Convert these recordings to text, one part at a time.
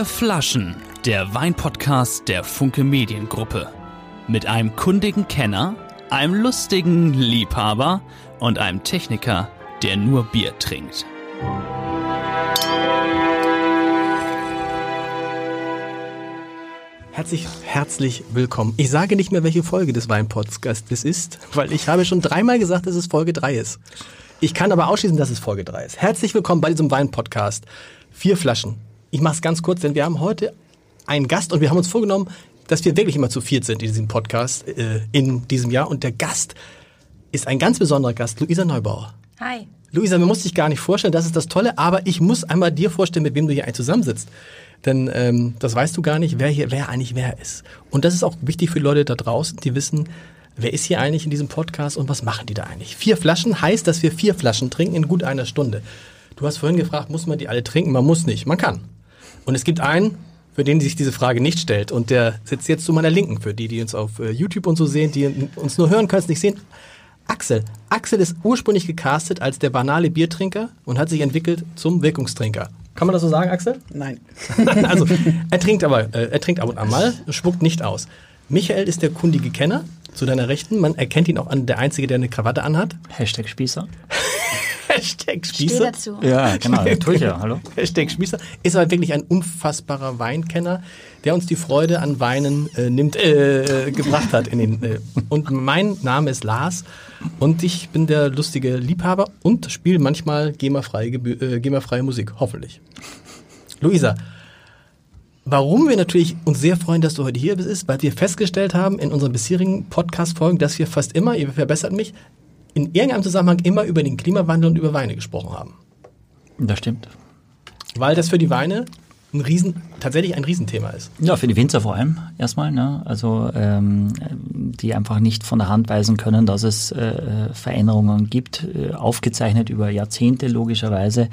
Vier Flaschen, der Weinpodcast der Funke Mediengruppe. Mit einem kundigen Kenner, einem lustigen Liebhaber und einem Techniker, der nur Bier trinkt. Herzlich, herzlich willkommen. Ich sage nicht mehr, welche Folge des Weinpodcasts ist, weil ich habe schon dreimal gesagt, dass es Folge 3 ist. Ich kann aber ausschließen, dass es Folge 3 ist. Herzlich willkommen bei diesem Weinpodcast. Vier Flaschen. Ich mache es ganz kurz, denn wir haben heute einen Gast und wir haben uns vorgenommen, dass wir wirklich immer zu viert sind in diesem Podcast äh, in diesem Jahr. Und der Gast ist ein ganz besonderer Gast, Luisa Neubauer. Hi. Luisa, man muss dich gar nicht vorstellen, das ist das Tolle, aber ich muss einmal dir vorstellen, mit wem du hier eigentlich zusammensitzt. Denn ähm, das weißt du gar nicht, wer hier, wer eigentlich wer ist. Und das ist auch wichtig für die Leute da draußen, die wissen, wer ist hier eigentlich in diesem Podcast und was machen die da eigentlich. Vier Flaschen heißt, dass wir vier Flaschen trinken in gut einer Stunde. Du hast vorhin gefragt, muss man die alle trinken? Man muss nicht, man kann. Und es gibt einen, für den sich diese Frage nicht stellt. Und der sitzt jetzt zu meiner Linken, für die, die uns auf äh, YouTube und so sehen, die uns nur hören können, es nicht sehen. Axel. Axel ist ursprünglich gecastet als der banale Biertrinker und hat sich entwickelt zum Wirkungstrinker. Kann man das so sagen, Axel? Nein. also, er trinkt aber, äh, er trinkt ab und an mal, spuckt nicht aus. Michael ist der kundige Kenner zu deiner Rechten. Man erkennt ihn auch an, der Einzige, der eine Krawatte anhat. Hashtag Spießer. Hashtag Spießer. Steh dazu. Ja, genau, tue ich ja, hallo. Hashtag Spießer. Ist aber wirklich ein unfassbarer Weinkenner, der uns die Freude an Weinen äh, nimmt, äh, äh, gebracht hat. In den, äh, und mein Name ist Lars und ich bin der lustige Liebhaber und spiele manchmal GEMA-freie äh, GEMA Musik, hoffentlich. Luisa, Warum wir natürlich uns sehr freuen, dass du heute hier bist, ist, weil wir festgestellt haben in unseren bisherigen Podcast-Folgen, dass wir fast immer, ihr verbessert mich, in irgendeinem Zusammenhang immer über den Klimawandel und über Weine gesprochen haben. Das stimmt. Weil das für die Weine ein Riesen, tatsächlich ein Riesenthema ist. Ja, für die Winzer vor allem erstmal. Ne? Also ähm, die einfach nicht von der Hand weisen können, dass es äh, Veränderungen gibt, äh, aufgezeichnet über Jahrzehnte logischerweise,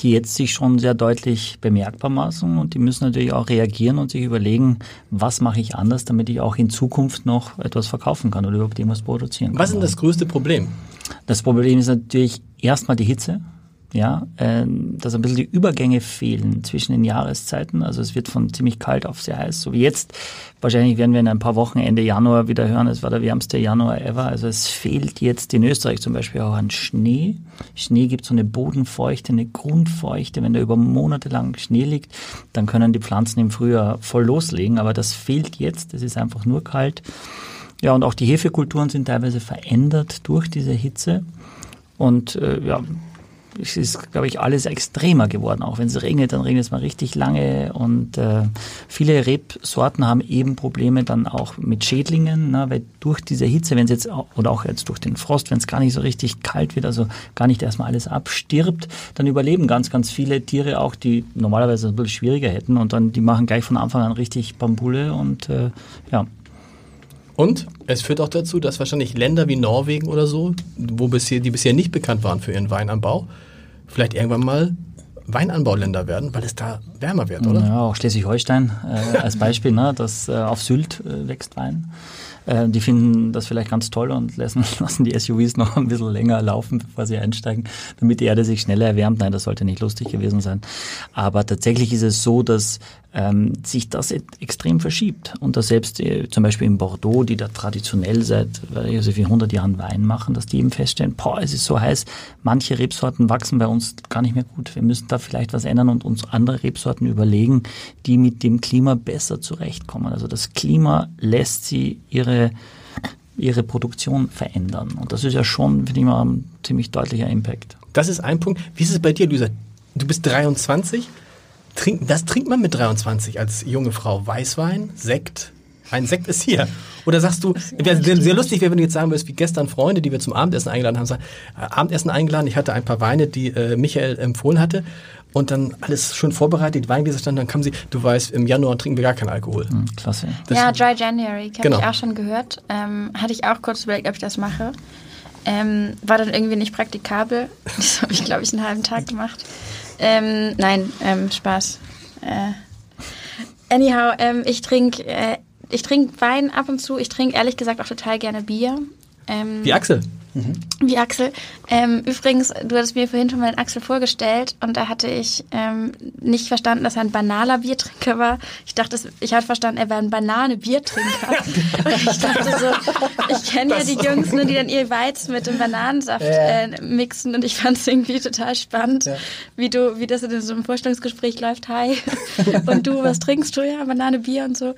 die jetzt sich schon sehr deutlich bemerkbar machen und die müssen natürlich auch reagieren und sich überlegen, was mache ich anders, damit ich auch in Zukunft noch etwas verkaufen kann oder überhaupt irgendwas produzieren kann. Was ist denn das größte Problem? Das Problem ist natürlich erstmal die Hitze ja, äh, dass ein bisschen die Übergänge fehlen zwischen den Jahreszeiten. Also es wird von ziemlich kalt auf sehr heiß, so wie jetzt. Wahrscheinlich werden wir in ein paar Wochen Ende Januar wieder hören, es war der wärmste Januar ever. Also es fehlt jetzt in Österreich zum Beispiel auch an Schnee. Schnee gibt so eine Bodenfeuchte, eine Grundfeuchte. Wenn da über Monate lang Schnee liegt, dann können die Pflanzen im Frühjahr voll loslegen. Aber das fehlt jetzt. Es ist einfach nur kalt. Ja, und auch die Hefekulturen sind teilweise verändert durch diese Hitze. Und äh, ja, es ist, glaube ich, alles extremer geworden. Auch wenn es regnet, dann regnet es mal richtig lange. Und äh, viele Rebsorten haben eben Probleme dann auch mit Schädlingen, ne, weil durch diese Hitze, wenn es jetzt oder auch jetzt durch den Frost, wenn es gar nicht so richtig kalt wird, also gar nicht erstmal alles abstirbt, dann überleben ganz, ganz viele Tiere auch, die normalerweise ein bisschen schwieriger hätten. Und dann die machen gleich von Anfang an richtig Bambule und äh, ja. Und es führt auch dazu, dass wahrscheinlich Länder wie Norwegen oder so, wo bisher, die bisher nicht bekannt waren für ihren Weinanbau, vielleicht irgendwann mal Weinanbauländer werden, weil es da wärmer wird, oder? Ja, auch Schleswig-Holstein äh, als Beispiel, ne, dass äh, auf Sylt äh, wächst Wein. Äh, die finden das vielleicht ganz toll und lassen, lassen die SUVs noch ein bisschen länger laufen, bevor sie einsteigen, damit die Erde sich schneller erwärmt. Nein, das sollte nicht lustig gewesen sein. Aber tatsächlich ist es so, dass ähm, sich das extrem verschiebt. Und dass selbst äh, zum Beispiel in Bordeaux, die da traditionell seit also wie 100 Jahren Wein machen, dass die eben feststellen, boah, es ist so heiß, manche Rebsorten wachsen bei uns gar nicht mehr gut. Wir müssen da vielleicht was ändern und uns andere Rebsorten überlegen, die mit dem Klima besser zurechtkommen. Also das Klima lässt sie ihre ihre Produktion verändern. Und das ist ja schon, finde ich mal, ein ziemlich deutlicher Impact. Das ist ein Punkt. Wie ist es bei dir, Luisa? Du bist 23 trinken, das trinkt man mit 23 als junge Frau. Weißwein, Sekt. Ein Sekt ist hier. Oder sagst du, wäre sehr lustig wäre, wenn du jetzt sagen würdest, wie gestern Freunde, die wir zum Abendessen eingeladen haben, sagen, äh, Abendessen eingeladen, ich hatte ein paar Weine, die äh, Michael empfohlen hatte und dann alles schon vorbereitet, die Weingläser standen, dann kamen sie, du weißt, im Januar trinken wir gar keinen Alkohol. Mhm, klasse. Das ja, Dry January, habe genau. ich auch schon gehört. Ähm, hatte ich auch kurz überlegt, ob ich das mache. Ähm, war dann irgendwie nicht praktikabel. Das habe ich, glaube ich, einen halben Tag gemacht. Ähm, nein, ähm, Spaß. Äh, anyhow, ähm, ich trinke äh, ich trink Wein ab und zu. Ich trinke ehrlich gesagt auch total gerne Bier. Ähm, Wie Axel? Mhm. Wie Axel. Ähm, übrigens, du hattest mir vorhin schon mal den Axel vorgestellt und da hatte ich ähm, nicht verstanden, dass er ein banaler Biertrinker war. Ich dachte, ich hatte verstanden, er wäre ein Banane-Biertrinker. und ich dachte so, ich kenne ja die Jungs, ne, die dann ihr Weizen mit dem Bananensaft äh, mixen und ich fand es irgendwie total spannend, ja. wie du, wie das in so einem Vorstellungsgespräch läuft. Hi. und du, was trinkst du? Ja, Banane, Bier und so.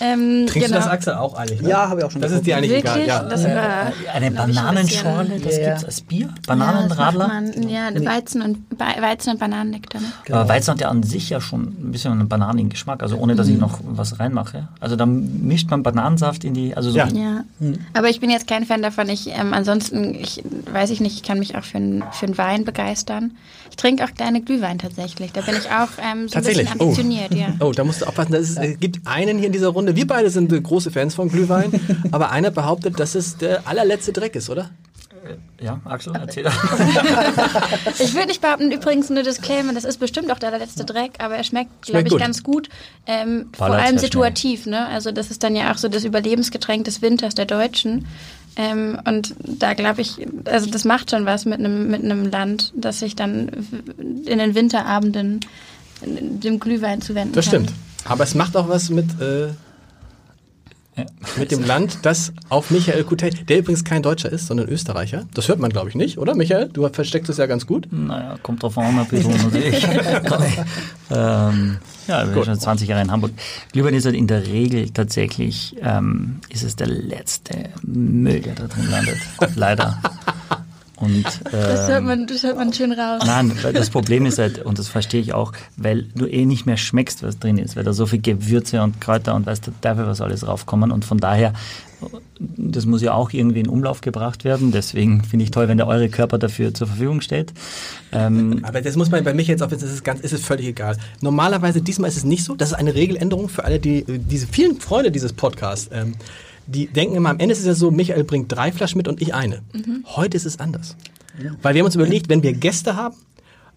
Ähm, Trinkst genau. du das, Axel, auch eigentlich? Ne? Ja, habe ich auch schon. Das ist dir eigentlich Wirklich? egal. Ja. Das war, eine Bananen Bananenschorle, das ja. es als Bier? Bananenradler? Ja, ja Weizen, und, Weizen und Bananennektar. Ne? Genau. Aber Weizen hat ja an sich ja schon ein bisschen einen bananigen Geschmack, also ohne, dass mhm. ich noch was reinmache. Also da mischt man Bananensaft in die... Also so ja. ja. Mhm. Aber ich bin jetzt kein Fan davon. Ich, ähm, ansonsten, ich weiß ich nicht, ich kann mich auch für, ein, für einen Wein begeistern. Ich trinke auch gerne Glühwein tatsächlich. Da bin ich auch ähm, so tatsächlich? ein bisschen ambitioniert. Oh. Ja. oh, da musst du aufpassen. Es gibt einen hier in dieser Runde. Wir beide sind äh, große Fans von Glühwein, aber einer behauptet, dass es der allerletzte Dreck ist, oder? Äh, ja, Axel, erzähl. ich würde nicht behaupten, übrigens nur Disclaimer, das ist bestimmt auch der letzte Dreck, aber er schmeckt, glaube ich, gut. ganz gut. Ähm, vor allem situativ, ne? Also das ist dann ja auch so das Überlebensgetränk des Winters der Deutschen. Ähm, und da glaube ich, also das macht schon was mit einem mit einem Land, das sich dann in den Winterabenden dem Glühwein zuwenden das kann. Das stimmt. Aber es macht auch was mit äh, ja. Mit dem Land, das auf Michael Coutet, der übrigens kein Deutscher ist, sondern Österreicher. Das hört man, glaube ich, nicht, oder Michael? Du versteckst es ja ganz gut. Naja, kommt drauf an, ob ich natürlich. ähm, ja, wir sind schon 20 Jahre in Hamburg. Glühwein ist halt in der Regel tatsächlich, ähm, ist es der letzte Müll, der da drin landet. Leider. Und, ähm, das, hört man, das hört man schön raus. Nein, das Problem ist halt, und das verstehe ich auch, weil du eh nicht mehr schmeckst, was drin ist, weil da so viel Gewürze und Kräuter und weiß der Teufel was alles raufkommen. Und von daher, das muss ja auch irgendwie in Umlauf gebracht werden. Deswegen finde ich toll, wenn der eure Körper dafür zur Verfügung steht. Ähm, Aber das muss man bei mich jetzt auch wissen, das ist, ganz, ist es völlig egal. Normalerweise, diesmal ist es nicht so. Das ist eine Regeländerung für alle, die diese vielen Freunde dieses Podcasts. Ähm, die denken immer, am Ende ist es ja so, Michael bringt drei Flaschen mit und ich eine. Mhm. Heute ist es anders. Ja. Weil wir haben uns überlegt, wenn wir Gäste haben,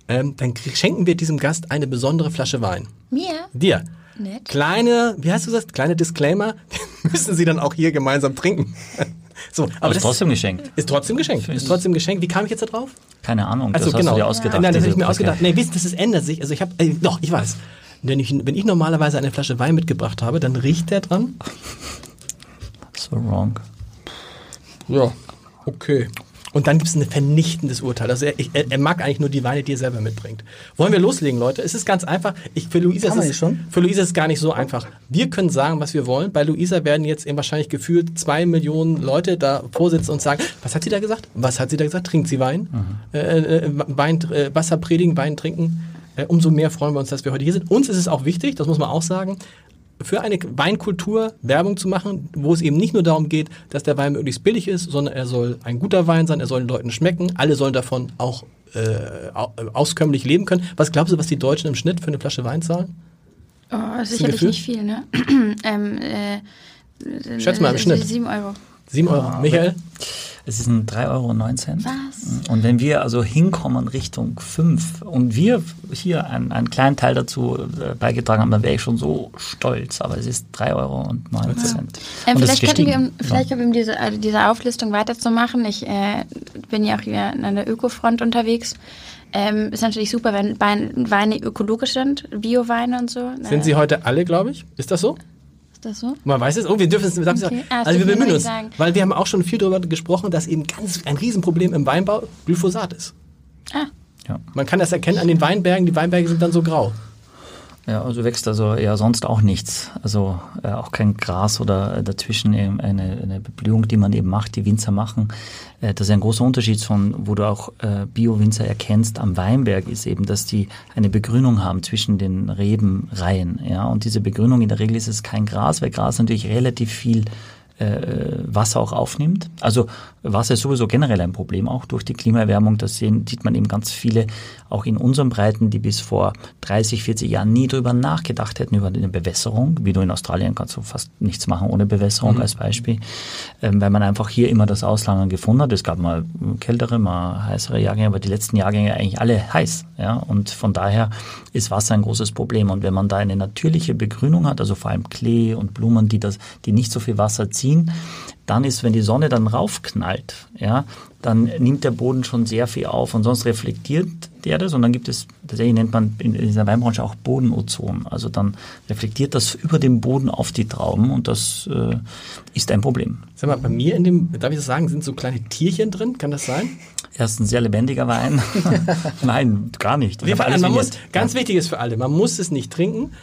ähm, dann schenken wir diesem Gast eine besondere Flasche Wein. Mir? Dir. Nett. Kleine, wie hast du das? Kleine Disclaimer, müssen Sie dann auch hier gemeinsam trinken. so, aber, aber ist trotzdem geschenkt. Ist trotzdem geschenkt. Ist trotzdem geschenkt. Wie kam ich jetzt da drauf? Keine Ahnung. Also das genau. hast du dir ausgedacht. Nein, das habe ich mir ausgedacht. Nee, wissen, das ist, ändert sich. Also ich habe, äh, doch, ich weiß. Wenn ich, wenn ich normalerweise eine Flasche Wein mitgebracht habe, dann riecht der dran So wrong. Ja, okay. Und dann gibt es ein vernichtendes Urteil. Also er, er, er, mag eigentlich nur die Weine, die er selber mitbringt. Wollen wir loslegen, Leute? Es ist ganz einfach. Ich, für, Luisa ist es, schon? für Luisa ist es gar nicht so einfach. Wir können sagen, was wir wollen. Bei Luisa werden jetzt eben wahrscheinlich gefühlt zwei Millionen Leute da vorsitzen und sagen, was hat sie da gesagt? Was hat sie da gesagt? Trinkt sie Wein? Mhm. Äh, äh, Wein äh, Wasser predigen, Wein trinken. Äh, umso mehr freuen wir uns, dass wir heute hier sind. Uns ist es auch wichtig, das muss man auch sagen, für eine Weinkultur Werbung zu machen, wo es eben nicht nur darum geht, dass der Wein möglichst billig ist, sondern er soll ein guter Wein sein, er soll den Leuten schmecken, alle sollen davon auch äh, auskömmlich leben können. Was glaubst du, was die Deutschen im Schnitt für eine Flasche Wein zahlen? Oh, sicherlich nicht viel, ne? ähm, äh, Schätz mal im Schnitt. 7 Euro. 7 Euro. Oh, Michael? Es ist ein 3,19 Euro. Was? Und wenn wir also hinkommen Richtung 5 und wir hier einen, einen kleinen Teil dazu äh, beigetragen haben, dann wäre ich schon so stolz. Aber es ist 3,09 Euro. Und ähm, vielleicht könnten wir, um, vielleicht um diese, also diese Auflistung weiterzumachen. Ich äh, bin ja auch hier an der Ökofront unterwegs. Ähm, ist natürlich super, wenn Weine ökologisch sind, Bioweine und so. Sind sie heute alle, glaube ich? Ist das so? Das so? Man weiß es. Oh, wir dürfen es nicht okay. ah, Also wir bemühen uns. Sagen. Weil wir haben auch schon viel darüber gesprochen, dass eben ganz ein Riesenproblem im Weinbau Glyphosat ist. Ah. Ja. Man kann das erkennen an den Weinbergen. Die Weinberge sind dann so grau. Ja, also wächst also ja sonst auch nichts. Also äh, auch kein Gras oder dazwischen eben eine, eine Beblühung, die man eben macht, die Winzer machen. Äh, das ist ein großer Unterschied von, wo du auch äh, Bio-Winzer erkennst am Weinberg, ist eben, dass die eine Begrünung haben zwischen den Rebenreihen. Ja, und diese Begrünung, in der Regel ist es kein Gras, weil Gras natürlich relativ viel äh, Wasser auch aufnimmt. Also Wasser ist sowieso generell ein Problem, auch durch die Klimaerwärmung. Das sehen, sieht man eben ganz viele, auch in unseren Breiten, die bis vor 30, 40 Jahren nie drüber nachgedacht hätten, über eine Bewässerung. Wie du in Australien kannst du fast nichts machen ohne Bewässerung mhm. als Beispiel, ähm, weil man einfach hier immer das Auslagern gefunden hat. Es gab mal kältere, mal heißere Jahrgänge, aber die letzten Jahrgänge eigentlich alle heiß. Ja? Und von daher ist Wasser ein großes Problem. Und wenn man da eine natürliche Begrünung hat, also vor allem Klee und Blumen, die, das, die nicht so viel Wasser ziehen, ziehen, dann ist, wenn die Sonne dann raufknallt, ja, dann nimmt der Boden schon sehr viel auf und sonst reflektiert der das und dann gibt es, tatsächlich nennt man in dieser Weinbranche auch Bodenozon. Also dann reflektiert das über dem Boden auf die Trauben und das äh, ist ein Problem. Sag mal, bei mir in dem, darf ich das sagen, sind so kleine Tierchen drin, kann das sein? Er ist ein sehr lebendiger Wein. Nein, gar nicht. Wir alles man muss, ganz wichtig ist für alle, man muss es nicht trinken,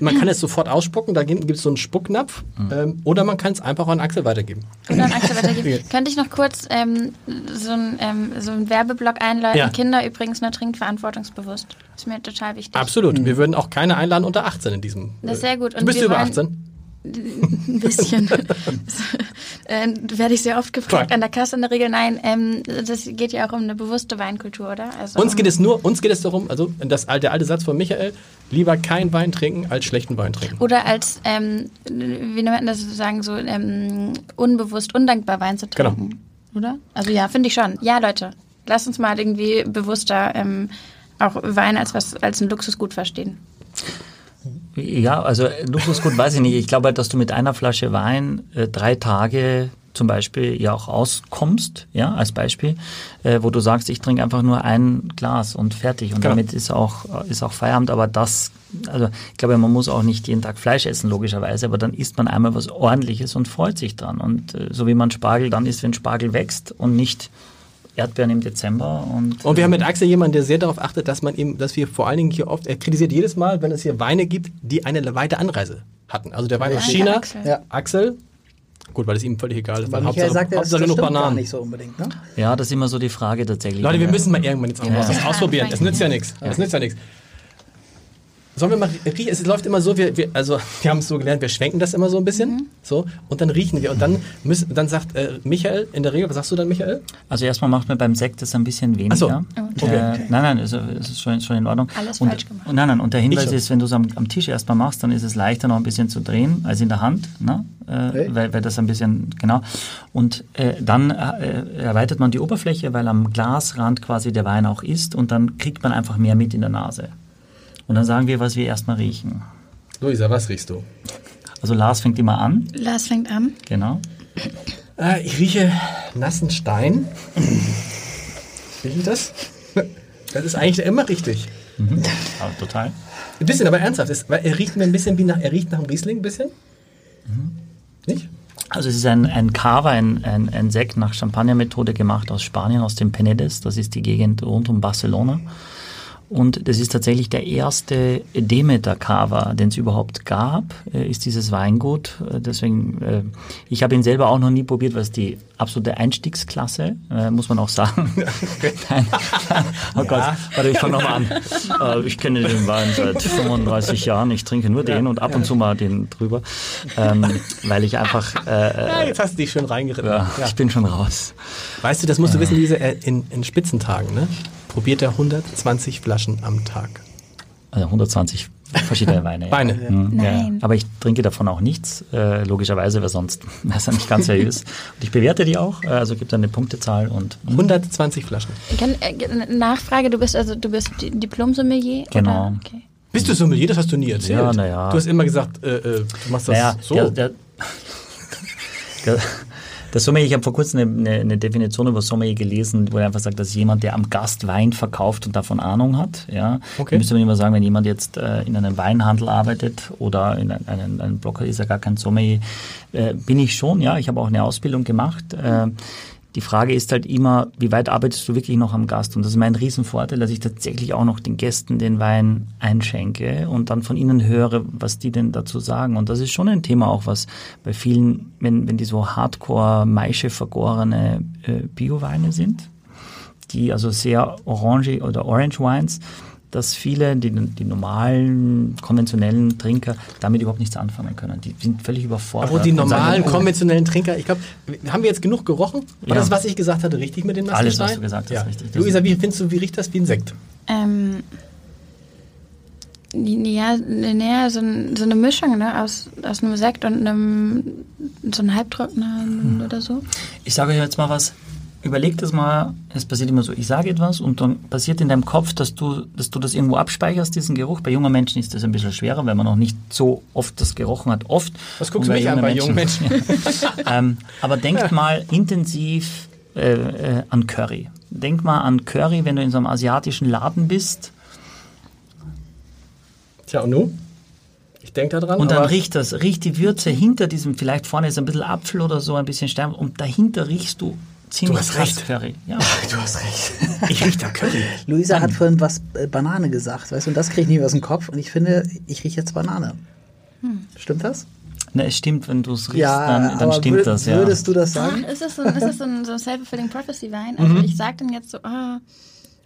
man kann es sofort ausspucken, da gibt es so einen Spucknapf. Mhm. Ähm, oder man kann es einfach an Axel weitergeben. Oder an Axel weitergeben. Könnte ich noch kurz ähm, so einen ähm, so Werbeblock einläuten? Ja. Kinder übrigens nur trinkt verantwortungsbewusst. Ist mir total wichtig. Absolut. Mhm. Wir würden auch keine einladen unter 18 in diesem. Das ist sehr gut. Und du bist über 18? Ein bisschen. äh, werde ich sehr oft gefragt an der Kasse in der Regel. Nein, ähm, das geht ja auch um eine bewusste Weinkultur, oder? Also uns geht es nur, uns geht es darum, also das, der alte Satz von Michael, lieber kein Wein trinken als schlechten Wein trinken. Oder als, ähm, wie nennt man das sozusagen, so ähm, unbewusst, undankbar Wein zu genau. trinken. Genau. Oder? Also ja, finde ich schon. Ja, Leute, lasst uns mal irgendwie bewusster ähm, auch Wein als was als ein Luxusgut verstehen. Ja, also Luxusgut weiß ich nicht. Ich glaube halt, dass du mit einer Flasche Wein äh, drei Tage zum Beispiel ja auch auskommst, ja, als Beispiel, äh, wo du sagst, ich trinke einfach nur ein Glas und fertig und genau. damit ist auch, ist auch Feierabend, aber das, also ich glaube, man muss auch nicht jeden Tag Fleisch essen, logischerweise, aber dann isst man einmal was ordentliches und freut sich dran und äh, so wie man Spargel dann isst, wenn Spargel wächst und nicht Erdbeeren im Dezember. Und, und wir haben mit Axel jemanden, der sehr darauf achtet, dass man eben, dass wir vor allen Dingen hier oft, er kritisiert jedes Mal, wenn es hier Weine gibt, die eine weite Anreise hatten. Also der Wein aus China, Axel. Ja. Axel Gut, weil es ihm völlig egal ist. Weil Hauptsache, sagt, Hauptsache das, nur Bananen. nicht so unbedingt, ne? Ja, das ist immer so die Frage tatsächlich. Leute, wir müssen mal irgendwann jetzt auch ja. das ausprobieren. Es nützt ja nichts. Es nützt ja nichts. Sollen wir mal riechen? Es läuft immer so, wir, wir, also wir haben es so gelernt, wir schwenken das immer so ein bisschen, mhm. so und dann riechen wir und dann müssen, dann sagt äh, Michael in der Regel, was sagst du dann, Michael? Also erstmal macht man beim Sekt das ein bisschen weniger. Ach so. okay. Äh, nein, nein, es ist schon, schon in Ordnung. Alles und, falsch gemacht. Und, nein, nein, und der Hinweis ist, wenn du es am, am, Tisch erstmal machst, dann ist es leichter noch ein bisschen zu drehen als in der Hand, ne? Äh, hey. weil, weil das ein bisschen genau. Und äh, dann äh, erweitert man die Oberfläche, weil am Glasrand quasi der Wein auch ist und dann kriegt man einfach mehr mit in der Nase. Und dann sagen wir, was wir erstmal riechen. Luisa, was riechst du? Also Lars fängt immer an. Lars fängt an. Genau. Äh, ich rieche nassen Stein. Rieche ich das? Das ist eigentlich immer richtig. Mhm. Ja, total. Ein bisschen, aber ernsthaft. Ist, weil er riecht mir ein bisschen wie nach, er riecht nach einem Riesling ein bisschen. Mhm. Nicht? Also es ist ein, ein Cava, ein, ein, ein Sekt nach Champagner-Methode gemacht aus Spanien, aus dem Penedes. Das ist die Gegend rund um Barcelona. Und das ist tatsächlich der erste Demeter-Cava, den es überhaupt gab, äh, ist dieses Weingut. Äh, deswegen, äh, ich habe ihn selber auch noch nie probiert, was die absolute Einstiegsklasse, muss man auch sagen. Nein. Oh Gott, warte, ich fange nochmal an. ich kenne den Wein seit 35 Jahren, ich trinke nur den und ab und zu mal den drüber, ähm, weil ich einfach... ja, jetzt hast du dich schon reingeritten. Ja, ich bin schon raus. Weißt du, das musst du wissen, diese in, in Spitzentagen, ne? Probiert er 120 Flaschen am Tag. Also 120 verschiedene Weine. Weine. Ja. Mhm, ja. Aber ich trinke davon auch nichts, äh, logischerweise, weil sonst wäre es ja nicht ganz seriös. und ich bewerte die auch, äh, also gibt dann eine Punktezahl und. 120 Flaschen. Kann, äh, Nachfrage, du bist also du bist Diplom-Sommelier? Genau. Okay. Bist du Sommelier? Das hast du nie erzählt. Ja, naja. Du hast immer gesagt, äh, äh, du machst das naja, so. Der, der, der, das Sommelier, ich habe vor kurzem eine, eine, Definition über Sommelier gelesen, wo er einfach sagt, dass jemand, der am Gast Wein verkauft und davon Ahnung hat. Ja, okay. müsste man immer sagen, wenn jemand jetzt äh, in einem Weinhandel arbeitet oder in einem, einem Blocker ist er gar kein Sommelier. Äh, bin ich schon, ja, ich habe auch eine Ausbildung gemacht. Äh, die Frage ist halt immer, wie weit arbeitest du wirklich noch am Gast? Und das ist mein Riesenvorteil, dass ich tatsächlich auch noch den Gästen den Wein einschenke und dann von ihnen höre, was die denn dazu sagen. Und das ist schon ein Thema auch, was bei vielen, wenn, wenn die so hardcore Maische vergorene äh, Bio-Weine sind, die also sehr orange oder Orange Wines, dass viele, die, die normalen, konventionellen Trinker damit überhaupt nichts anfangen können. Die sind völlig überfordert. Aber die normalen, sagen, oh, konventionellen Trinker, ich glaube, haben wir jetzt genug gerochen? War ja. das, was ich gesagt hatte, richtig mit dem Massenstein? Alles, was du gesagt hast, ja. richtig. Luisa, wie findest du, wie riecht das wie ein Sekt? Ähm, ja, naja, so, so, eine Mischung ne, aus, aus einem Sekt und einem so einem Halbtrockner hm. oder so. Ich sage euch jetzt mal was. Überleg das mal, es passiert immer so, ich sage etwas und dann passiert in deinem Kopf, dass du, dass du das irgendwo abspeicherst, diesen Geruch. Bei jungen Menschen ist das ein bisschen schwerer, weil man noch nicht so oft das gerochen hat. Oft. Was guckst du mich an bei jungen Menschen? ähm, aber denkt mal intensiv äh, äh, an Curry. Denk mal an Curry, wenn du in so einem asiatischen Laden bist. Tja, und nun? Ich denke daran. Und dann riecht das, riecht die Würze hinter diesem, vielleicht vorne ist ein bisschen Apfel oder so, ein bisschen Stern und dahinter riechst du ziemlich du hast recht. Curry. Ja. Du hast recht. Ich rieche da Curry. Luisa Dann. hat vorhin was äh, Banane gesagt, weißt du, und das kriege ich nicht aus dem Kopf und ich finde, ich rieche jetzt Banane. Hm. Stimmt das? Na, es stimmt, wenn du es riechst, ja, dann, dann stimmt das, ja. Würdest du das sagen? Ah, ist das so, ist das so ein, so ein self-fulfilling prophecy Wein? Also mhm. ich sage dann jetzt so, oh,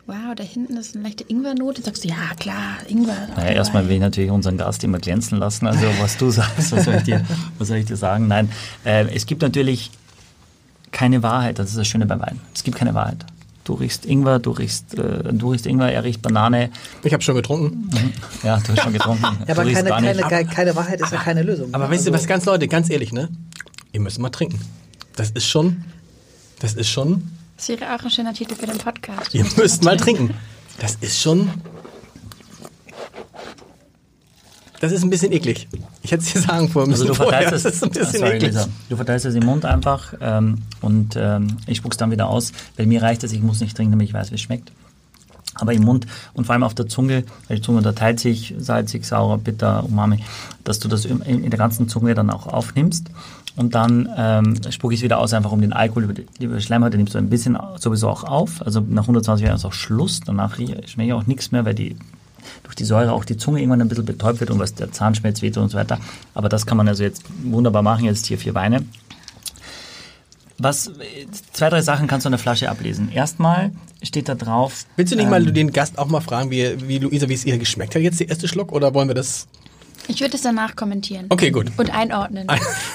wow, da hinten ist eine leichte Ingwernote. Dann sagst du, ja klar, Ingwer. Naja, erstmal will ich natürlich unseren Gast immer glänzen lassen. Also was du sagst, was soll ich dir, was soll ich dir sagen? Nein, äh, es gibt natürlich keine Wahrheit. Das ist das Schöne beim Wein. Es gibt keine Wahrheit. Du riechst Ingwer, du riechst, äh, du riechst Ingwer, er riecht Banane. Ich habe schon getrunken. Mhm. Ja, du hast schon getrunken. ja, aber keine, keine, keine, Wahrheit ist aber, ja keine Lösung. Aber weißt du was, ganz Leute, ganz ehrlich, ne? Ihr müsst mal trinken. Das ist schon, das ist schon. Das wäre auch ein schöner Titel für den Podcast. Ihr müsst mal trinken. Das ist schon Das ist ein bisschen eklig. Ich hätte es dir sagen vor also du verteilst es, das ist ein bisschen sorry, eklig. Lisa. Du verteilst es im Mund einfach ähm, und ähm, ich spuck's dann wieder aus. Bei mir reicht es, ich muss nicht trinken, damit ich weiß, wie es schmeckt. Aber im Mund und vor allem auf der Zunge, weil die Zunge unterteilt sich salzig, sauer, bitter, umami, dass du das in, in der ganzen Zunge dann auch aufnimmst. Und dann ähm, spucke ich es wieder aus, einfach um den Alkohol über die, über die Schleimhaut, den nimmst du ein bisschen sowieso auch auf. Also nach 120 Jahren ist auch Schluss. Danach schmecke ich auch nichts mehr, weil die durch die Säure auch die Zunge irgendwann ein bisschen betäubt wird und was der Zahnschmerz weht und so weiter. Aber das kann man also jetzt wunderbar machen, jetzt hier vier Weine. Was, zwei, drei Sachen kannst du an der Flasche ablesen. Erstmal steht da drauf. Willst du nicht ähm, mal den Gast auch mal fragen, wie, wie Luisa, wie es ihr geschmeckt hat, jetzt der erste Schluck, oder wollen wir das ich würde es danach kommentieren. Okay, gut. Und einordnen.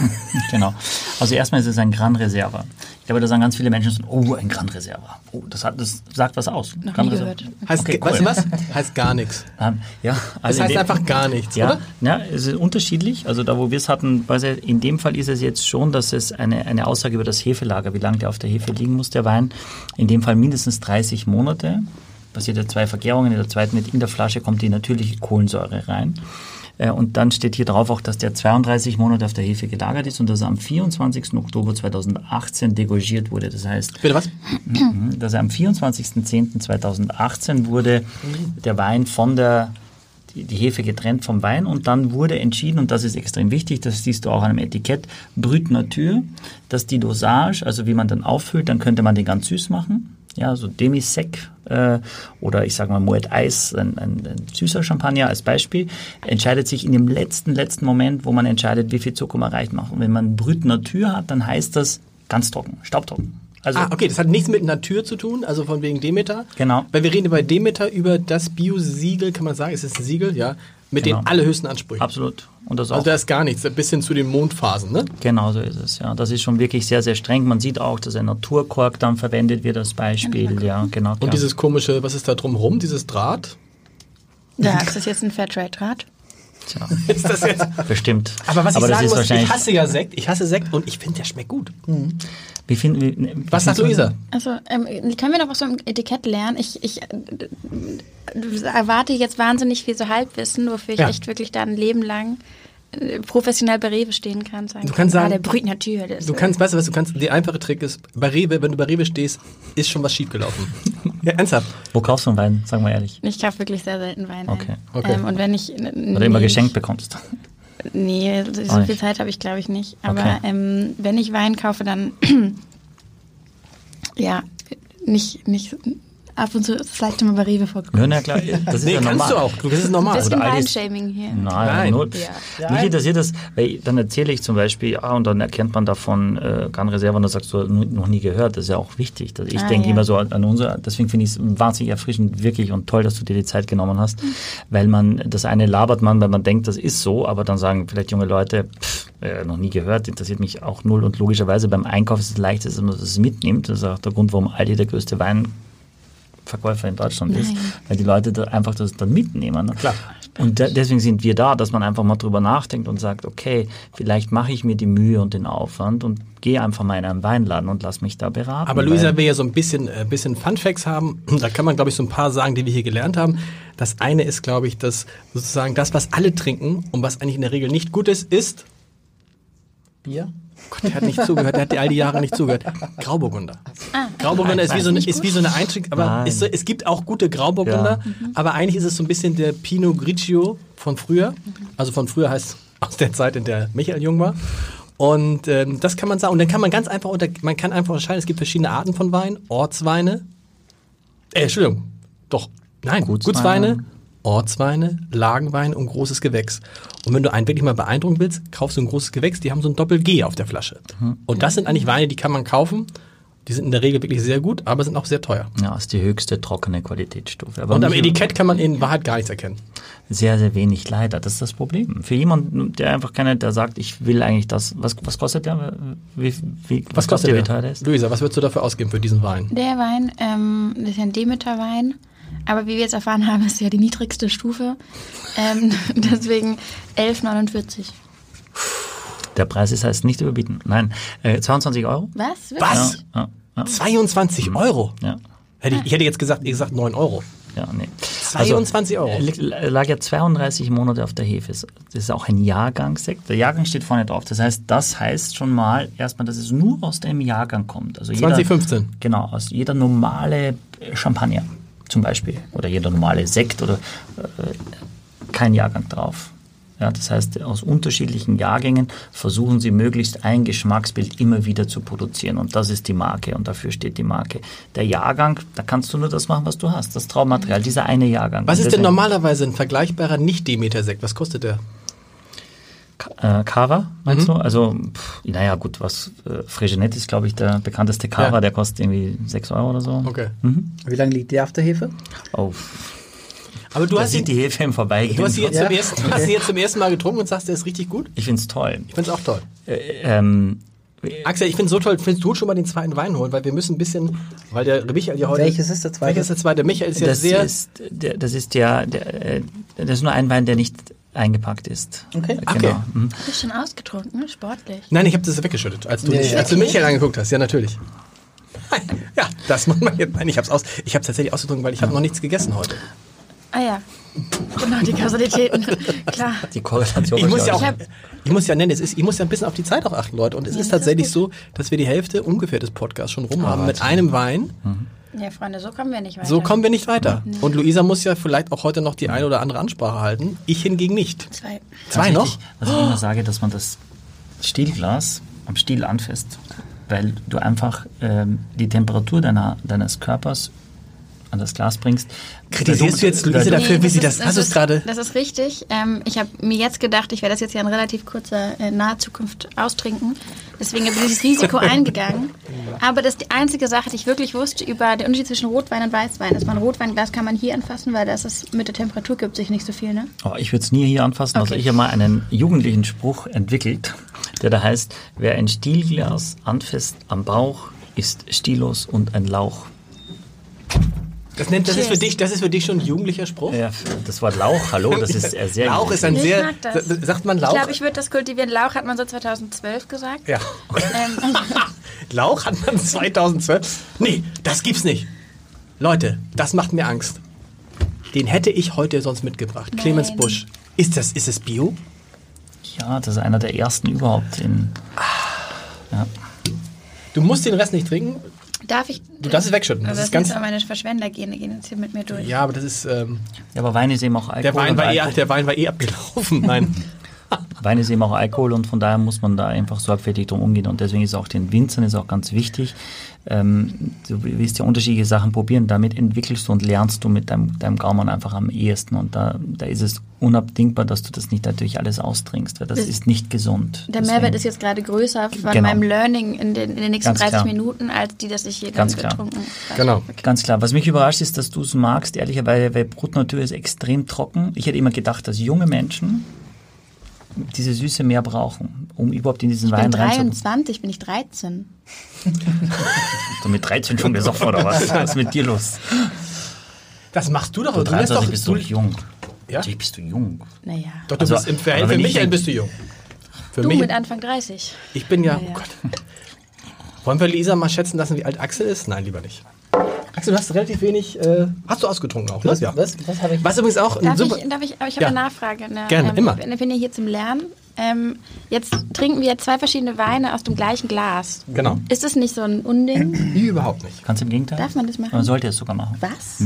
genau. Also erstmal ist es ein Gran Reserva. Ich glaube, da sagen ganz viele Menschen, oh, ein Gran Reserva. Oh, das, hat, das sagt was aus. Noch Gran nie gehört. Heißt, okay, cool. Weißt du was? Heißt gar nichts. Um, ja, also das heißt einfach gar nichts, ja, oder? Ja, es ist unterschiedlich. Also da, wo wir es hatten, in dem Fall ist es jetzt schon, dass es eine, eine Aussage über das Hefelager, wie lange der auf der Hefe liegen muss, der Wein. In dem Fall mindestens 30 Monate. Passiert ja zwei Vergärungen. In der zweiten in der Flasche kommt die natürliche Kohlensäure rein. Äh, und dann steht hier drauf auch, dass der 32 Monate auf der Hefe gelagert ist und dass er am 24. Oktober 2018 degorgiert wurde. Das heißt, Bitte was? dass er am 24.10.2018 wurde der Wein von der die Hefe getrennt vom Wein und dann wurde entschieden, und das ist extrem wichtig, das siehst du auch an einem Etikett, Brüt Natur, dass die Dosage, also wie man dann auffüllt, dann könnte man den ganz süß machen, ja, so Demisec äh, oder ich sage mal Moet Eis, ein, ein, ein, süßer Champagner als Beispiel, entscheidet sich in dem letzten, letzten Moment, wo man entscheidet, wie viel Zucker man reinmacht. Und wenn man Brüt Natur hat, dann heißt das ganz trocken, staubtrocken. Also, ah, okay, das hat nichts mit Natur zu tun, also von wegen Demeter. Genau. Weil wir reden bei Demeter über das Bio-Siegel, kann man sagen, ist es ein Siegel, ja, mit genau. den allerhöchsten Ansprüchen. Absolut. Und das also auch. Also da ist gar nichts, ein bisschen zu den Mondphasen, ne? Genau so ist es, ja. Das ist schon wirklich sehr, sehr streng. Man sieht auch, dass ein Naturkork dann verwendet wird als Beispiel, ja, genau. Und dieses komische, was ist da drumherum, dieses Draht? Ja, ist das jetzt ein Fairtrade-Draht? Tja. ist das jetzt? Bestimmt. Aber was Aber ich sagen muss, ich hasse ja Sekt, ich hasse Sekt und ich finde, der schmeckt gut. Mhm. Wie finden, wie, was sagt Luisa? Also, ähm, können wir noch was vom Etikett lernen? Ich, ich äh, erwarte jetzt wahnsinnig viel so Halbwissen, wofür ich ja. echt wirklich da ein Leben lang äh, professionell bei Rewe stehen kann. Sagen du kannst sagen, ah, der brüht natürlich. Du kannst, weißt du was, du kannst, der einfache Trick ist, bei Rewe, wenn du bei Rewe stehst, ist schon was schiefgelaufen. ja, ernsthaft. Wo kaufst du einen Wein, sagen wir ehrlich? Ich kaufe wirklich sehr selten Wein. Okay. okay. Ähm, und wenn ich... Oder immer geschenkt bekommst. Nee, so viel Zeit habe ich glaube ich nicht. Aber okay. ähm, wenn ich Wein kaufe, dann ja, nicht, nicht ab und zu vielleicht mal bei Rewe vorgekommen. Ja, na klar, das ist nee, ja normal. kannst du auch, das ist normal. Ein bisschen Weinshaming hier. Nein, Nein. Nur, ja. mich interessiert das, weil dann erzähle ich zum Beispiel, ja, und dann erkennt man davon äh, Gran Reserve und dann sagst du, noch nie gehört, das ist ja auch wichtig. Ich ah, denke ja. immer so an unser, deswegen finde ich es wahnsinnig erfrischend, wirklich und toll, dass du dir die Zeit genommen hast, mhm. weil man, das eine labert man, weil man denkt, das ist so, aber dann sagen vielleicht junge Leute, pff, äh, noch nie gehört, interessiert mich auch null und logischerweise beim Einkauf ist es leicht, dass man das mitnimmt. Das ist auch der Grund, warum Aldi der größte Wein Verkäufer in Deutschland Nein. ist, weil die Leute da einfach das dann mitnehmen. Klar. Und de deswegen sind wir da, dass man einfach mal drüber nachdenkt und sagt, okay, vielleicht mache ich mir die Mühe und den Aufwand und gehe einfach mal in einen Weinladen und lass mich da beraten. Aber Luisa will ja so ein bisschen, äh, bisschen Fun Facts haben. Da kann man, glaube ich, so ein paar sagen, die wir hier gelernt haben. Das eine ist, glaube ich, dass sozusagen das, was alle trinken und was eigentlich in der Regel nicht gut ist, ist Bier? Gott, der hat nicht zugehört, der hat all die Jahre nicht zugehört. Grauburgunder. Ah. Grauburgunder ist wie so eine, ist wie so eine Eintrick, aber ist so, es gibt auch gute Grauburgunder, aber eigentlich ist es so ein bisschen der Pinot Grigio von früher. Also von früher heißt aus der Zeit, in der Michael jung war. Und ähm, das kann man sagen. Und dann kann man ganz einfach unter, man kann einfach unterscheiden, es gibt verschiedene Arten von Wein, Ortsweine. Äh, Entschuldigung, doch, nein, Gutsweine. Gutsweine, Ortsweine, Lagenwein und großes Gewächs. Und wenn du einen wirklich mal beeindrucken willst, kaufst du ein großes Gewächs, die haben so ein Doppel-G auf der Flasche. Und das sind eigentlich Weine, die kann man kaufen. Die sind in der Regel wirklich sehr gut, aber sind auch sehr teuer. Ja, ist die höchste trockene Qualitätsstufe. Aber Und am Etikett kann man in Wahrheit gar nichts erkennen. Sehr, sehr wenig leider. Das ist das Problem. Für jemanden, der einfach keine, der sagt, ich will eigentlich das, was, was kostet der? Wie, wie, Was kostet der? der? Wie teuer der ist? Luisa, was würdest du dafür ausgeben für diesen Wein? Der Wein, ähm, das ist ja ein Demeter-Wein. Aber wie wir jetzt erfahren haben, ist ja die niedrigste Stufe. Ähm, deswegen 11,49. Der Preis ist heißt nicht überbieten. Nein, äh, 22 Euro? Was? Wirklich? Was? Ja, ja, 22 Euro? ja, Hätte ich, ich hätte jetzt gesagt, ihr gesagt 9 Euro. ja, nee. 22 Euro. äh, lag ja 32 Monate auf der Hefe. Das ist auch ein Jahrgangssekt. Der Jahrgang steht vorne drauf. Das heißt, das heißt schon mal erstmal, dass es nur aus dem Jahrgang kommt. Also jeder, 2015. Genau, aus jeder normale Champagner zum Beispiel oder jeder normale Sekt oder äh, kein Jahrgang drauf. Ja, das heißt, aus unterschiedlichen Jahrgängen versuchen sie möglichst ein Geschmacksbild immer wieder zu produzieren. Und das ist die Marke und dafür steht die Marke. Der Jahrgang, da kannst du nur das machen, was du hast. Das Traumaterial, dieser eine Jahrgang. Was ist denn normalerweise ein vergleichbarer Nicht-Demeter-Sekt? Was kostet der? Äh, Cava, meinst Mhm. du? Also, pff, naja, gut, was äh, Fregenet ist, glaube ich, der bekannteste Cava, Ja. der kostet irgendwie 6 Euro oder so. Okay. Wie lange liegt der auf der Hefe? Oh, Aber du da hast, ihn, sieht die Hefe im Vorbeigehen. du hast, sie jetzt Ja. zum ersten, hast sie jetzt zum ersten Mal getrunken und sagst, der ist richtig gut? Ich finde es toll. Ich finde es auch toll. Äh, ähm, Axel, ich finde es so toll, willst du schon mal den zweiten Wein holen, weil wir müssen ein bisschen, weil der Michael ja heute... Welches ist der zweite? Welches ist der zweite? Michael ist ja das, sehr... ist, der, das ist ja, der, äh, das ist nur ein Wein, der nicht eingepackt ist. Okay. Äh, Okay. Genau. Mhm. Du bist schon ausgetrunken, sportlich. Nein, ich habe das weggeschüttet, als du, Ja, ja. als du Michael angeguckt hast. Ja, natürlich. Ja, das macht man jetzt. Nein, ich habe es aus. Ich habe tatsächlich ausgetrunken, weil ich habe noch nichts gegessen heute. Ah ja. Genau, die Kausalitäten. Klar. Die Korrelation Ich muss ja auch, Ich muss ja nennen, es ist, ich muss ja ein bisschen auf die Zeit auch achten, Leute. Und es Ja, ist ist tatsächlich gut. so, dass wir die Hälfte ungefähr des Podcasts schon rum haben mit einem Wein. Ja, Freunde, so kommen wir nicht weiter. So kommen wir nicht weiter. Und Luisa muss ja vielleicht auch heute noch die eine oder andere Ansprache halten. Ich hingegen nicht. Zwei. Zwei noch? Was ich immer sage, dass man das Stielglas am Stiel anfasst, weil du einfach ähm, die Temperatur deiner, deines Körpers an das Glas bringst. Kritisierst du jetzt Luise dafür, wie sie das- ist- es ist- gerade- Das ist richtig. Ähm, ich habe mir jetzt gedacht, ich werde das jetzt ja in relativ kurzer, äh, naher Zukunft austrinken. Deswegen bin ich dieses Risiko eingegangen. Aber das ist die einzige Sache, die ich wirklich wusste über den Unterschied zwischen Rotwein und Weißwein. Das ein Rotweinglas kann man hier anfassen, weil das ist mit der Temperatur gibt sich nicht so viel, ne? Oh, ich würde es nie hier anfassen. Also Okay. ich habe mal einen jugendlichen Spruch entwickelt, der da heißt, wer ein Stielglas anfasst am Bauch, ist stillos und ein Lauch. Das, nennt, das, ist für dich, das ist für dich schon ein jugendlicher Spruch? Ja, das Wort Lauch, hallo, das ist äh, sehr Lauch ist ein Ich sehr. das. Sagt man Ich Lauch? glaube, ich würde das kultivieren. Lauch hat man so 2012 gesagt. ja. Ähm, Lauch hat man 2012. Nee, das gibt's nicht. Leute, das macht mir Angst. Den hätte ich heute sonst mitgebracht. Nein. Clemens Busch. Ist das, ist es Bio? Ja, das ist einer der ersten überhaupt in. Ja. Du musst den Rest nicht trinken. Darf ich. Du darfst es wegschütten. Das Aber ist das ganz. meine Verschwendergene gehen jetzt hier mit mir durch. Ja, aber das ist. Ähm, ja, aber Wein ist eben auch Alkohol. der, Wein war eh, der Wein war eh abgelaufen. Nein. Wein ist eben auch Alkohol und von daher muss man da einfach sorgfältig drum umgehen. Und deswegen ist auch den Winzern ist auch ganz wichtig. Ähm, du willst ja unterschiedliche Sachen probieren. Damit entwickelst du und lernst du mit deinem, deinem Gaumen einfach am ehesten. Und da, da ist es unabdingbar, dass du das nicht natürlich alles austrinkst, weil das Das- ist nicht gesund. Der Deswegen- Mehrwert ist jetzt gerade größer von Genau. meinem Learning in den, in den nächsten Ganz 30 klar. Minuten, als die, dass ich hier Ganz dann klar. getrunken habe. Genau. Ganz klar. Was mich überrascht ist, dass du es magst, ehrlicherweise, weil Brut Natur ist extrem trocken. Ich hätte immer gedacht, dass junge Menschen diese Süße mehr brauchen, um überhaupt in diesen Ich bin Wein reinzukommen. 23, bin ich 13. Du mit 13 schon besoffen oder was? Was ist mit dir los? Das machst du doch. Du Du lässt 23 doch, bist du, jung. Ja? Natürlich bist du jung. Naja. Doch, du Also, bist im aber Verhältnis für ich Michael bist du jung. Für Du mich, mit Anfang 30. ich bin ja, Ja, oh. Gott. Wollen wir Lisa mal schätzen lassen, wie alt Axel ist? Nein, lieber nicht. Axel, du hast relativ wenig, äh, hast du ausgetrunken auch, ne? Was, Ja. was, was habe ich? Was übrigens auch Darf super... ich, darf ich, aber ich habe Ja. eine Nachfrage. Ne? Gerne, ähm, immer. Ich bin ja hier zum Lernen. Ähm, jetzt trinken wir zwei verschiedene Weine aus dem gleichen Glas. Genau. Ist das nicht so ein Unding? Überhaupt nicht. Ganz im Gegenteil. Darf man das machen? Man sollte es sogar machen. Was?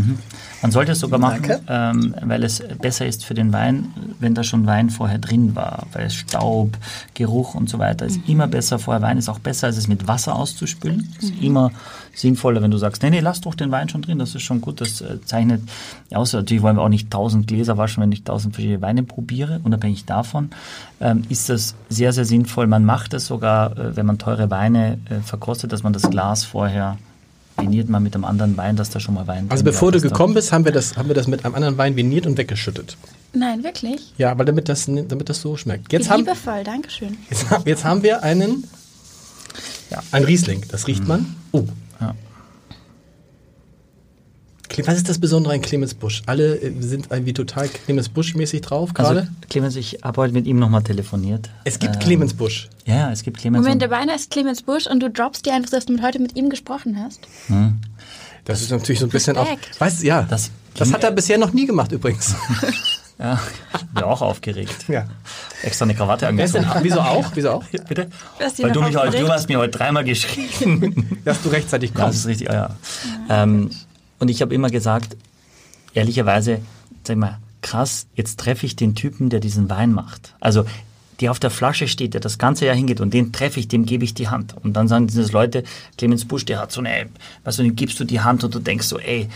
Man sollte es sogar machen, ähm, weil es besser ist für den Wein, wenn da schon Wein vorher drin war. Weil Staub, Geruch und so weiter ist immer besser. Vorher Wein ist auch besser, als es mit Wasser auszuspülen. Ist immer sinnvoller, wenn du sagst, nee, nee, lass doch den Wein schon drin. Das ist schon gut. Das äh, zeichnet aus. Natürlich wollen wir auch nicht tausend Gläser waschen, wenn ich tausend verschiedene Weine probiere. Unabhängig davon ähm, ist das sehr, sehr sinnvoll. Man macht es sogar, äh, wenn man teure Weine äh, verkostet, dass man das Glas vorher viniert mal mit einem anderen Wein, dass da schon mal Wein Also bevor du gekommen bist, haben wir, das, haben wir das mit einem anderen Wein viniert und weggeschüttet. Nein, wirklich? Ja, aber damit das, damit das so schmeckt. Jetzt Wie haben, liebevoll, Dankeschön. jetzt, haben- jetzt haben wir einen, Ja. ein Riesling. Das riecht man. Oh. Was ist das Besondere an Clemens Busch? Alle äh, sind irgendwie total Clemens Busch-mäßig drauf Also gerade. Clemens, ich habe heute mit ihm nochmal telefoniert. es gibt Ähm, Clemens Busch. Ja, ja, es gibt Clemens. Moment, und- der Weiner ist Clemens Busch und du droppst dir einfach, dass du heute mit ihm gesprochen hast. Das ist natürlich so ein bisschen auch. Respekt. Weißt du, ja. Das, Das- hat er bisher noch nie gemacht übrigens. ja, ich bin auch aufgeregt. ja. Extra eine Krawatte angezogen. wieso auch? Wieso auch? Bitte? Weil du, mich heute, du hast mir heute dreimal geschrieben. Dass du rechtzeitig Ja, das kommst. ist richtig, ja. ja. Ähm, und ich habe immer gesagt, ehrlicherweise, sag mal, krass, jetzt treffe ich den Typen, der diesen Wein macht. Also, der auf der Flasche steht, der das ganze Jahr hingeht und den treffe ich, dem gebe ich die Hand. Und dann sagen diese Leute, Clemens Busch, der hat so eine, weißt du, dem gibst du die Hand und du denkst so, ey,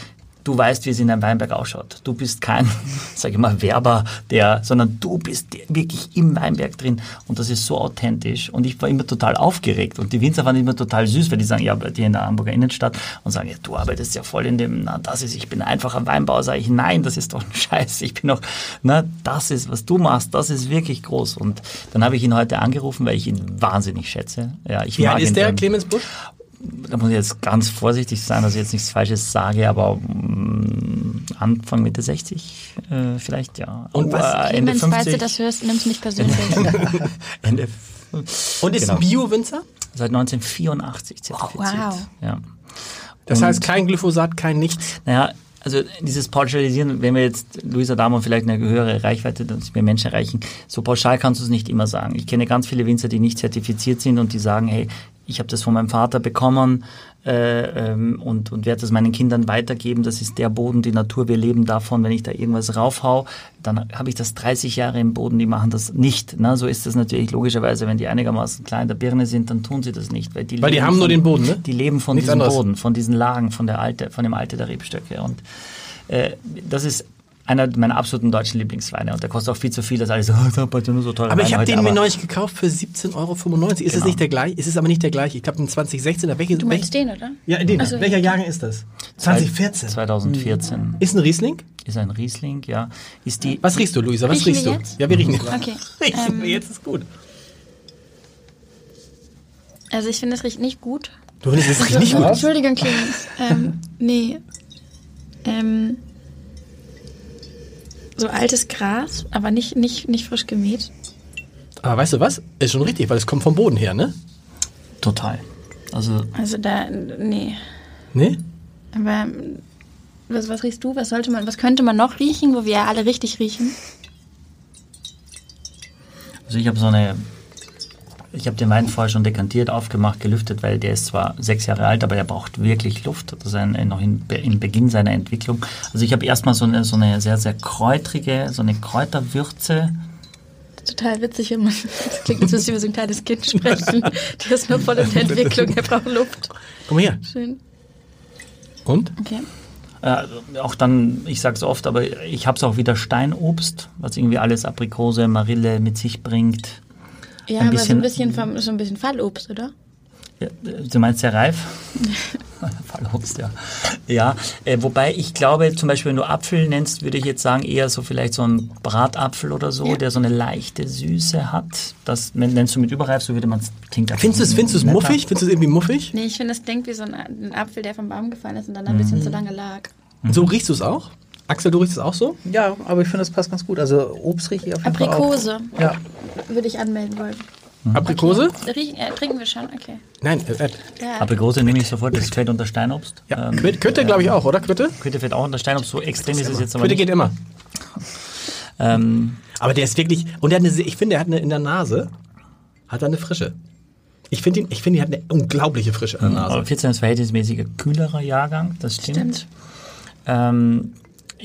du weißt, wie es in einem Weinberg ausschaut. Du bist kein, sag ich mal, Werber, der, sondern du bist wirklich im Weinberg drin. Und das ist so authentisch. Und ich war immer total aufgeregt. Und die Winzer fanden immer total süß, weil die sagen, ja, bleibt hier in der Hamburger Innenstadt und sagen, ja, du arbeitest ja voll in dem, na, das ist, ich bin einfacher Weinbauer, sage ich, nein, das ist doch ein Scheiß, ich bin doch, na, das ist, was du machst, das ist wirklich groß. Und dann habe ich ihn heute angerufen, weil ich ihn wahnsinnig schätze. Ja, ich Wie mag alt ist ihn der, dann- Clemens Busch? Da muss ich jetzt ganz vorsichtig sein, dass ich jetzt nichts Falsches sage, aber mm, Anfang Mitte 60 äh, vielleicht, ja. Und was- äh, Ende Clemens, falls 50, du das hörst, nimm's nicht persönlich. Ende Und ist Genau. Bio-Winzer? seit 1984 zertifiziert. wow. Ja. Das Und- heißt kein Glyphosat, kein nichts. Naja, also dieses Pauschalisieren, wenn wir jetzt Luisa Damon vielleicht eine höhere Reichweite, dass wir Menschen erreichen, so pauschal kannst du es nicht immer sagen. Ich kenne ganz viele Winzer, die nicht zertifiziert sind und die sagen, hey, ich habe das von meinem Vater bekommen äh, ähm, und, und werde das meinen Kindern weitergeben. Das ist der Boden, die Natur, wir leben davon. Wenn ich da irgendwas raufhau, dann habe ich das 30 Jahre im Boden, die machen das nicht. Ne? So ist das natürlich logischerweise, wenn die einigermaßen klar in der Birne sind, dann tun sie das nicht. Weil die, Weil die haben nur von, den Boden, ne? Die leben von Nichts diesem anderes. Boden, von diesen Lagen, von der Alte, von dem Alter der Rebstöcke. Und äh, das ist einer meiner absoluten deutschen Lieblingsweine. Und der kostet auch viel zu viel, dass alle so, oh, nur so teure Aber ich Weine habe heute, den mir neulich gekauft für 17,95 Euro. Ist es Genau. nicht der gleiche? Ist es aber nicht der gleiche? Ich glaube, in 2016. Welche, Du meinst den, oder? Ja, den. Ach so, Welcher ja. Jahrgang ist das? 2014. 2014 Ist ein Riesling? ist ein Riesling, ja. Ist die, Was riechst du, Luisa? Was riechst du? jetzt? Ja, wir riechen jetzt. Okay. Riechen Ähm, wir jetzt ist gut. Also ich finde, es riecht nicht gut. Du findest es riecht nicht Also, gut. Entschuldigung, Clemens. ähm, nee. Ähm, so altes Gras, aber nicht, nicht, nicht frisch gemäht. Aber weißt du was? Ist schon richtig, weil es kommt vom Boden her, ne? total. Also Also da, nee. Ne? Aber was, was riechst du? Was sollte man, was könnte man noch riechen, wo wir ja alle richtig riechen? Also ich habe so eine, ich habe den Wein vorher schon dekantiert, aufgemacht, gelüftet, weil der ist zwar sechs Jahre alt, aber der braucht wirklich Luft. Das ist ein, noch in, im Beginn seiner Entwicklung. Also ich habe erstmal so eine, so eine sehr, sehr kräutrige, so eine Kräuterwürze. Total witzig, wenn man, das klingt, als müsste über so ein kleines Kind sprechen. Der ist nur voll in der Entwicklung, er braucht Luft. Komm her. Schön. Und? Okay. Äh, auch dann, ich sage es oft, aber ich habe es auch wieder Steinobst, was irgendwie alles Aprikose, Marille mit sich bringt. Ja, Ein aber so ein bisschen- bisschen, vom, so ein bisschen Fallobst, oder? Ja, du meinst sehr reif? Fallobst, ja. Ja, äh, wobei ich glaube, zum Beispiel, wenn du Apfel nennst, würde ich jetzt sagen, eher so vielleicht so ein Bratapfel oder so, Ja. der so eine leichte Süße hat. Das nennst du mit überreif, so würde man es klingt Findest du es findest netter. muffig? Findest du es irgendwie muffig? Nee, ich finde, es klingt wie so ein, ein Apfel, der vom Baum gefallen ist und dann ein Mhm. bisschen zu lange lag. Und so riechst du es auch? Axel, du riechst es auch so? Ja, aber ich finde, das passt ganz gut. Also Obst rieche ich auf jeden Aprikose. Fall auch. Ja. Würde ich anmelden wollen. Aprikose? Okay. Riechen, äh, trinken wir schon, okay. Nein, äh, äh, Ja. Aprikose nehme ich sofort, das fällt unter Steinobst. ja. Ähm, Quitte, glaube ich auch, oder? Quitte? Quitte fällt auch unter Steinobst, so extrem ist es jetzt aber Quitte geht immer. Ähm, Aber der ist wirklich, und der hat eine, ich finde, er hat eine, in der Nase, hat er eine Frische. Ich finde ihn, ich finde, er hat eine unglaubliche Frische in der aber Nase. 14 ist verhältnismäßiger kühlerer Jahrgang, das stimmt. Stimmt. Ähm,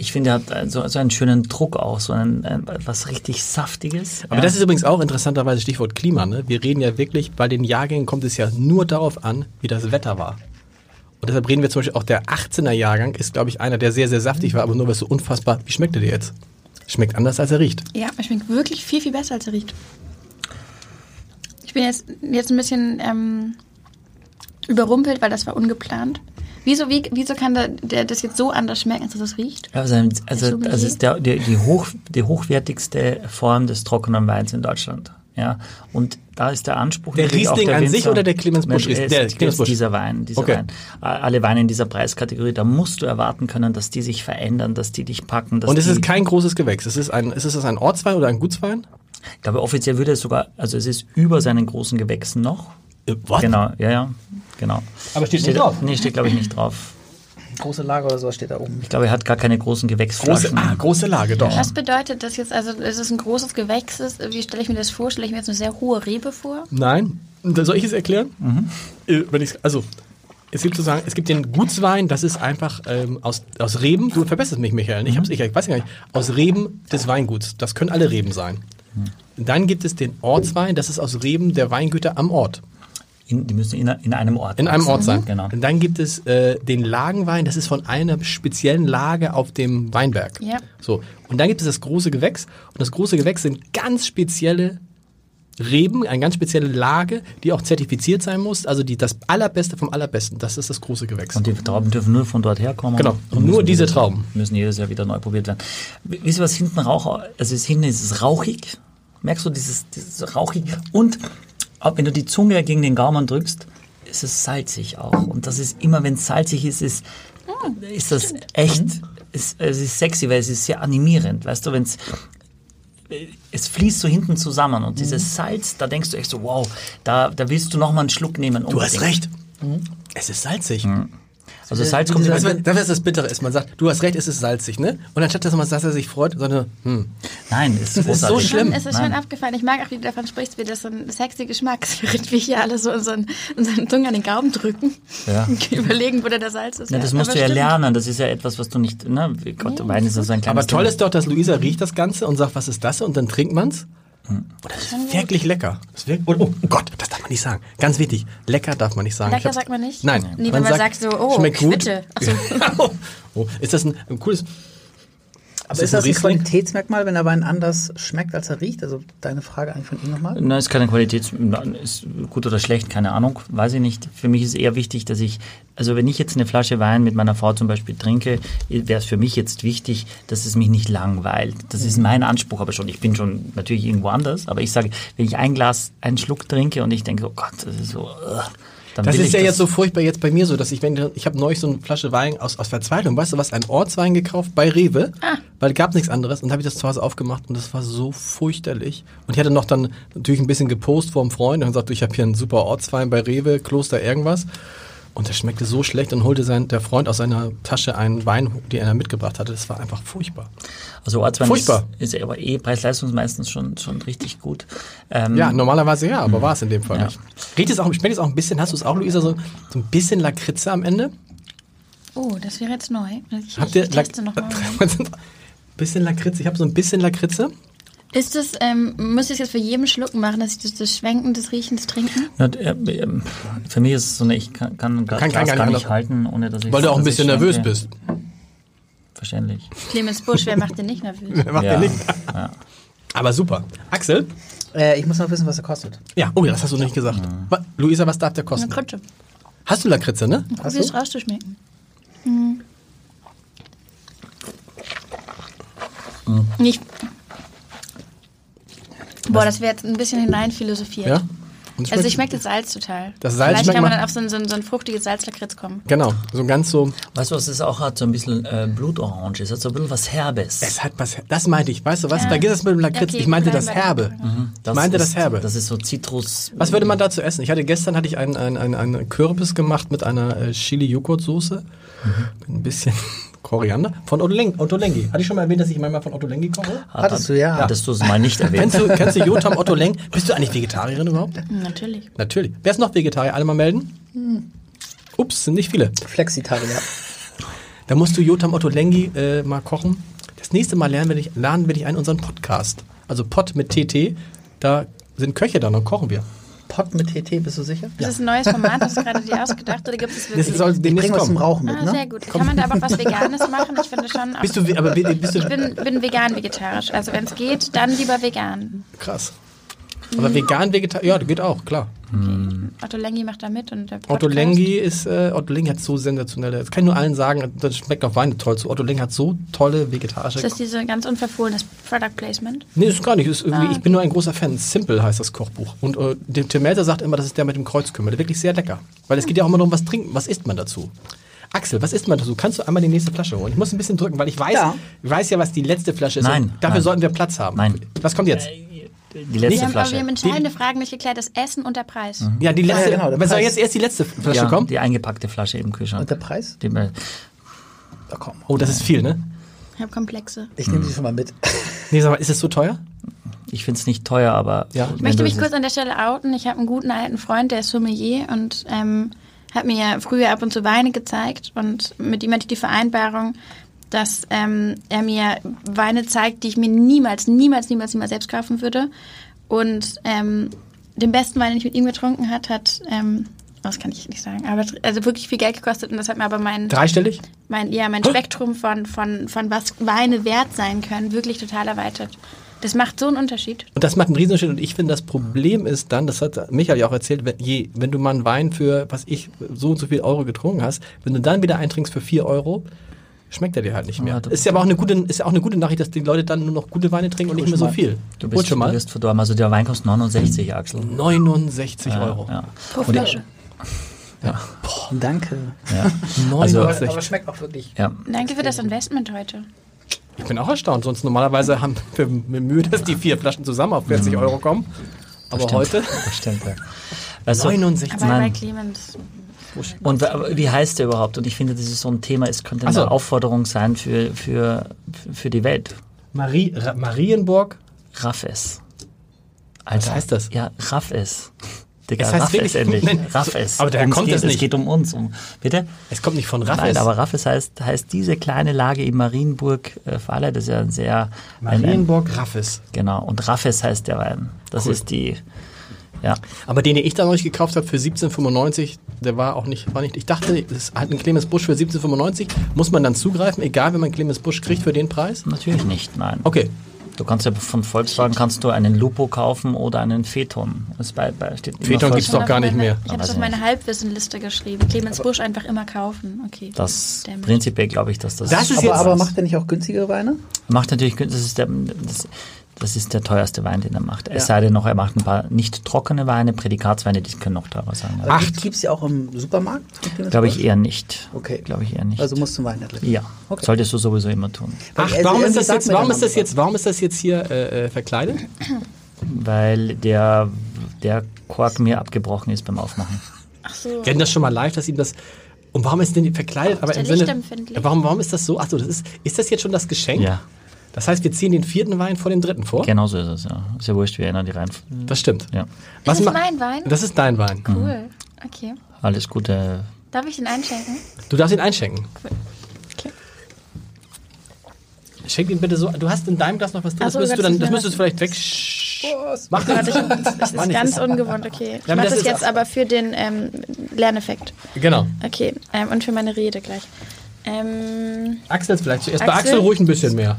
ich finde, er hat äh, so, so einen schönen Druck auch, so ein, ein, was richtig Saftiges. Aber das ist übrigens auch interessanterweise Stichwort Klima. Ne? Wir reden ja wirklich, bei den Jahrgängen kommt es ja nur darauf an, wie das Wetter war. Und deshalb reden wir zum Beispiel auch der 18er Jahrgang ist, glaube ich, einer, der sehr, sehr saftig war, aber nur was so unfassbar. Wie schmeckt er dir jetzt? Schmeckt anders, als er riecht. Ja, er schmeckt wirklich viel, viel besser, als er riecht. Ich bin jetzt, jetzt ein bisschen ähm, überrumpelt, weil das war ungeplant. Wieso, wie, wieso kann der, der das jetzt so anders schmecken, als es riecht? Also, also, also ist der, die, die, hoch, die hochwertigste Form des trockenen Weins in Deutschland. Ja, und da ist der Anspruch. Der Riesling an sich Winzer- oder der Clemens Busch es- Der Clemens Busch. Dieser Wein, dieser Okay. Wein. Alle Weine in dieser Preiskategorie, da musst du erwarten können, dass die sich verändern, dass die dich packen. Dass Und es ist kein großes Gewächs. Es ist, ein, ist es ein Ortswein oder ein Gutswein? Ich glaube, offiziell würde es sogar, also es ist über seinen großen Gewächsen noch. Äh, what? Genau, ja, ja, genau. Aber steht nicht drauf. Nee, steht glaube ich nicht drauf. Große Lager oder sowas steht da oben. Ich glaube, er hat gar keine großen Große, Gewächsflaschen. ah, große Lage, doch. Was bedeutet das jetzt, also es ist ein großes Gewächs, ist, wie stelle ich mir das vor? Stelle ich mir jetzt eine sehr hohe Rebe vor? Nein. Soll ich es erklären? Äh, Wenn also, es gibt sozusagen, es gibt den Gutswein, das ist einfach ähm, aus, aus Reben, du verbesserst mich, Michael, ich, hab's, ich, ich weiß gar nicht, aus Reben des Weinguts. Das können alle Reben sein. Dann gibt es den Ortswein, das ist aus Reben der Weingüter am Ort. In, die müssen in, in einem Ort In einem. Ort sein. Genau. Und dann gibt es äh, den Lagenwein, das ist von einer speziellen Lage auf dem Weinberg. Ja. So. Und dann gibt es das große Gewächs. Und das große Gewächs sind ganz spezielle Reben, eine ganz spezielle Lage, die auch zertifiziert sein muss. Also die, das Allerbeste vom Allerbesten. Das ist das große Gewächs. Und die Trauben dürfen nur von dort herkommen. Genau. Und nur diese Trauben. Müssen jedes Jahr wieder neu probiert werden. Wisst ihr, was hinten rauch, also hinten ist es rauchig. Merkst du dieses, dieses rauchig? Und wenn du die Zunge gegen den Gaumen drückst, ist es salzig auch. Und das ist immer, wenn es salzig ist, ist, ist das echt, ist, es ist sexy, weil es ist sehr animierend. Weißt du, wenn es, es fließt so hinten zusammen und Mhm. dieses Salz, da denkst du echt so, wow, da, da willst du noch mal einen Schluck nehmen. du hast unbedingt. recht. Es ist salzig. Also Salz kommt Das, immer ist, das ist das Bittere ist. Man sagt, du hast recht, es ist salzig, ne? Und anstatt dass man sagt, dass er sich freut, sondern, hm. Nein, ist ist so schlimm. Es ist schon abgefallen. Ich mag auch, wie du davon sprichst, wie das so ein sexy Geschmack ist, während wir hier alle so unseren, unseren Zungen an den Gaumen drücken. Ja. Und überlegen, wo da der Salz ist. Ja, das musst aber du ja stimmt. lernen. Das ist ja etwas, was du nicht. Ne? Gott, Wein ist ja so ein kleines Aber toll Ding. ist doch, dass Luisa riecht das Ganze und sagt, was ist das? Und dann trinkt man's. Das ist wirklich lecker. Das ist wirklich, oh, oh Gott, das darf man nicht sagen. Ganz wichtig. Lecker darf man nicht sagen. Lecker sagt man nicht? Nein. Nee, wenn man sagt so, oh, schmeckt gut. Ach so. oh, ist das ein, ein cooles... Aber ist das ein? Qualitätsmerkmal, wenn der Wein anders schmeckt, als er riecht? Also deine Frage eigentlich von ihm nochmal? Nein, ist keine Qualität, ist gut oder schlecht, keine Ahnung, weiß ich nicht. Für mich ist eher wichtig, dass ich, also wenn ich jetzt eine Flasche Wein mit meiner Frau zum Beispiel trinke, wäre es für mich jetzt wichtig, dass es mich nicht langweilt. Das ist mein Anspruch aber schon. Ich bin schon natürlich irgendwo anders, aber ich sage, wenn ich ein Glas, einen Schluck trinke und ich denke, oh Gott, das ist so, ugh, dann Das will ist ich ja das, jetzt so furchtbar jetzt bei mir so, dass ich, wenn ich habe neulich so eine Flasche Wein aus, aus Verzweiflung, weißt du was, ein Ortswein gekauft bei Rewe, Ah. weil gab nichts anderes und habe ich das zu Hause aufgemacht und das war so furchterlich. Und ich hatte noch dann natürlich ein bisschen gepostet vor einem Freund und gesagt, ich habe hier einen super Ortswein bei Rewe, Kloster irgendwas. Und der schmeckte so schlecht und holte sein, der Freund aus seiner Tasche einen Wein, den er mitgebracht hatte. Das war einfach furchtbar. Also Ortswein Furchtbar. ist, ist aber eh Preis-Leistungs meistens schon, schon richtig gut. Ähm, Ja, normalerweise ja, aber war es in dem Fall Ja. nicht. Riecht es auch, schmeckt es auch ein bisschen, hast du es auch, Luisa, so, so ein bisschen Lakritze am Ende? Oh, das wäre jetzt neu. Ich, Habt ihr ich teste noch mal. bisschen Lakritze? Ich habe so ein bisschen Lakritze. Ist das, ähm, muss ich das jetzt für jeden Schluck machen, dass ich das, das Schwenken, das Riechen, das Trinken? Ja, äh, ähm, Für mich ist es so eine, ich kann, kann, Kann- kann, kann gar nicht halten, ohne dass ich. Weil du auch ein bisschen nervös bist. Verständlich. Clemens Busch, wer macht den nicht nervös? Macht ja. ihr nicht. Ja. Aber super. Axel? Äh, ich muss noch wissen, was er kostet. Ja, oh ja, das hast du nicht gesagt. Wa- Luisa, was darf der Eine kosten? Krutsche. Hast du Lakritze, ne? Probier es rauszuschmecken. Hm. Mhm. Nicht. Boah, das wäre jetzt ein bisschen hineinphilosophiert. Ja? Und Also ich schmeckt das Salz total. Das Salz Vielleicht kann man dann auf so ein, so ein, so ein fruchtiges Salzlakritz kommen. Genau, so ganz so. Weißt du, was es auch hat? So ein bisschen äh, Blutorange. Es hat so ein bisschen was Herbes. Es hat was. Das meinte ich. Weißt du was? Ja. Vergiss das mit dem Lakritz. Okay, ich meinte das Herbe. dabei. Ich meinte das ist, Herbe. Das ist so Zitrus. Was würde man dazu essen? Ich hatte gestern hatte ich einen, einen, einen, einen Kürbis gemacht mit einer äh, Chili-Joghurt-Soße. Mhm. Ein bisschen Koriander. Von Otto, Leng, Otto Lengi. Hatte ich schon mal erwähnt, dass ich manchmal von Otto Lengi koche? Hattest du, ja. Hattest du es mal nicht erwähnt? Kennst du, kennst du Jotam Otto Leng? Bist du eigentlich Vegetarierin überhaupt? Hm, Natürlich. Natürlich. Wer ist noch Vegetarier? Alle mal melden? Ups, sind nicht viele. Flexitarier. Da musst du Jotam Otto Lengi äh, mal kochen. Das nächste Mal lernen wir dich, laden wir dich ein in unseren Podcast. Also Pot mit TT. Da sind Köche da und kochen wir. Pot mit TT, bist du sicher? Ist das ein neues Format, hast du gerade dir ausgedacht oder gibt es Das wirklich? soll Ich demnächst was zum. Rauchen mit, ah, ne? sehr gut. Kann man da aber auch was Veganes machen? Ich finde schon. Auch, Bist du, aber bi- bist ich du bin, bin vegan vegetarisch. Also wenn es geht, dann lieber vegan. krass. Aber vegan, vegetarisch, ja, das geht auch, klar. Otto Lengi macht da mit und der Otto Podcast. Lengi ist, äh, Otto Lengi hat so sensationelle, das kann ich nur allen sagen, das schmeckt auch Weine toll zu. Otto Lengi hat so tolle vegetarische. Ist das diese ganz unverfohlenes Product Placement? Nee, ist gar nicht. Ist irgendwie, Ah. Ich bin nur ein großer Fan. Simple heißt das Kochbuch. Und äh, der Tim Melzer sagt immer, das ist der mit dem Kreuzkümmel. Der ist wirklich sehr lecker. Weil es geht ja auch immer darum, was trinken, was isst man dazu. Axel, was isst man dazu? Kannst du einmal die nächste Flasche holen? Ich muss ein bisschen drücken, weil ich weiß, Ja. ich weiß ja, was die letzte Flasche ist. Nein, dafür nein. sollten wir Platz haben. Nein. Was kommt jetzt? Die Wir letzte haben, aber wir Flasche. haben entscheidende Fragen nicht geklärt. Das Essen und der Preis. Ja, die letzte. Ja, genau, was soll jetzt erst die letzte Flasche Ja, kommen? die eingepackte Flasche im Kühlschrank. Und der Preis? Die, äh, Da komm. Oh, das ist viel, ne? Ich habe Komplexe. Ich nehme sie schon mal mit. Nee, sag mal, ist es so teuer? ich finde es nicht teuer, aber Ja. Ich möchte mich kurz an der Stelle outen. Ich habe einen guten alten Freund, der ist Sommelier und ähm, hat mir ja früher ab und zu Weine gezeigt. Und mit ihm hatte ich die Vereinbarung, dass ähm, er mir Weine zeigt, die ich mir niemals, niemals, niemals, niemals selbst kaufen würde. Und ähm, den besten Wein, den ich mit ihm getrunken hat, hat, ähm, das kann ich nicht sagen, aber also wirklich viel Geld gekostet. Und das hat mir aber mein, Dreistellig? mein, ja, mein Spektrum von, von, von was Weine wert sein können, wirklich total erweitert. Das macht so einen Unterschied. Und das macht einen Riesenunterschied. Und ich finde, das Problem ist dann, das hat Michael ja auch erzählt, wenn, je, wenn du mal einen Wein für, was ich, so und so viel Euro getrunken hast, wenn du dann wieder eintrinkst für 4 Euro, schmeckt er dir halt nicht mehr. Ja, du- ist ja aber auch eine gute, ist ja auch eine gute Nachricht, dass die Leute dann nur noch gute Weine trinken und nicht mehr so viel. Du bist, schon du mal. wirst verdorben. Also der Wein kostet 69, Axel. 69 Euro. Ja. Pro Flasche. Danke. Ja. 69. Aber schmeckt auch wirklich. ja. Danke für das Investment heute. Ich bin auch erstaunt. Sonst normalerweise haben wir mit Mühe, dass die vier Flaschen zusammen auf 40 Euro kommen. Aber Stimmt. heute Das stimmt, ja. Du, 69. Aber bei. Clemens. Und wie heißt der überhaupt? Und ich finde, das ist so ein Thema, es könnte eine Aufforderung sein für, für, für die Welt. Marie, Ra Marienburg. Raff es. Was heißt das? Ja, raff es. Digga, Es heißt raff wirklich- endlich. Nein, raff es. aber daher Ums kommt geht, es nicht. Es geht um uns. Um, bitte? Es kommt nicht von Raffes. Nein, aber Raffes heißt, heißt diese kleine Lage in Marienburg äh, das ist ja ein sehr... Ein, ein, Marienburg Raffes. genau, und Raffes heißt der Wein. Das Cool. ist die... Ja, Aber den, den ich da neulich gekauft habe für 17,95, der war auch nicht, war nicht. Ich dachte, das ist halt ein Clemens Busch für 17,95. Muss man dann zugreifen, egal wenn man Clemens Busch kriegt für den Preis? natürlich nicht, nein. Okay. Du kannst ja von Volkswagen kannst du einen Lupo kaufen oder einen Phaeton. Das bei, bei, steht immer Phaeton Volkswagen. gibt's doch gar nicht mehr. Ich habe es auf meine. Halbwissenliste geschrieben. Clemens Busch einfach immer kaufen. Okay. Das Damn. prinzipiell glaube ich, dass das, Das ist Aber, jetzt. aber macht er nicht auch günstigere Weine? macht natürlich das ist der das, das ist der teuerste Wein, den er macht. Es sei denn noch, er macht ein paar nicht trockene Weine, Prädikatsweine, die können noch teurer sein. Aber Acht. Gibt es ja auch im Supermarkt? Glaube ich eher nicht. Okay. Glaube ich eher nicht. Also musst du Weinhändler. ja, Okay. solltest du sowieso immer tun. Ach, warum ist das jetzt, warum ist das jetzt, warum ist das jetzt hier äh, äh, verkleidet? Weil der, der Kork mir abgebrochen ist beim Aufmachen. Ach so. Wir hatten das schon mal live, dass ihm das. Und warum ist denn die verkleidet? Aber der im Sinne. Warum, warum ist das so? Achso, das ist, ist das jetzt schon das Geschenk? Ja, Das heißt, wir ziehen den vierten Wein vor dem dritten vor? genau so ist es. Ja. Ist ja wurscht, wir ändern die Reihen. Das stimmt. Ja, Was ist das mein Wein? Das ist dein Wein. Cool. Okay. alles Gute. Darf ich den einschenken? Du darfst ihn einschenken. Cool. Okay. Schenk ihn bitte so. Du hast in deinem Glas noch was drin. Ach so, das müsstest du dann, das müsstest du vielleicht weg. Mach das. ich, das ist ganz ungewohnt, okay. Ich Ja, mache das das ist jetzt aber für den ähm, Lerneffekt. Genau. Okay, ähm, und für meine Rede gleich. Ähm, Axel vielleicht zuerst. Bei Axel? Axel ruhig ein bisschen mehr.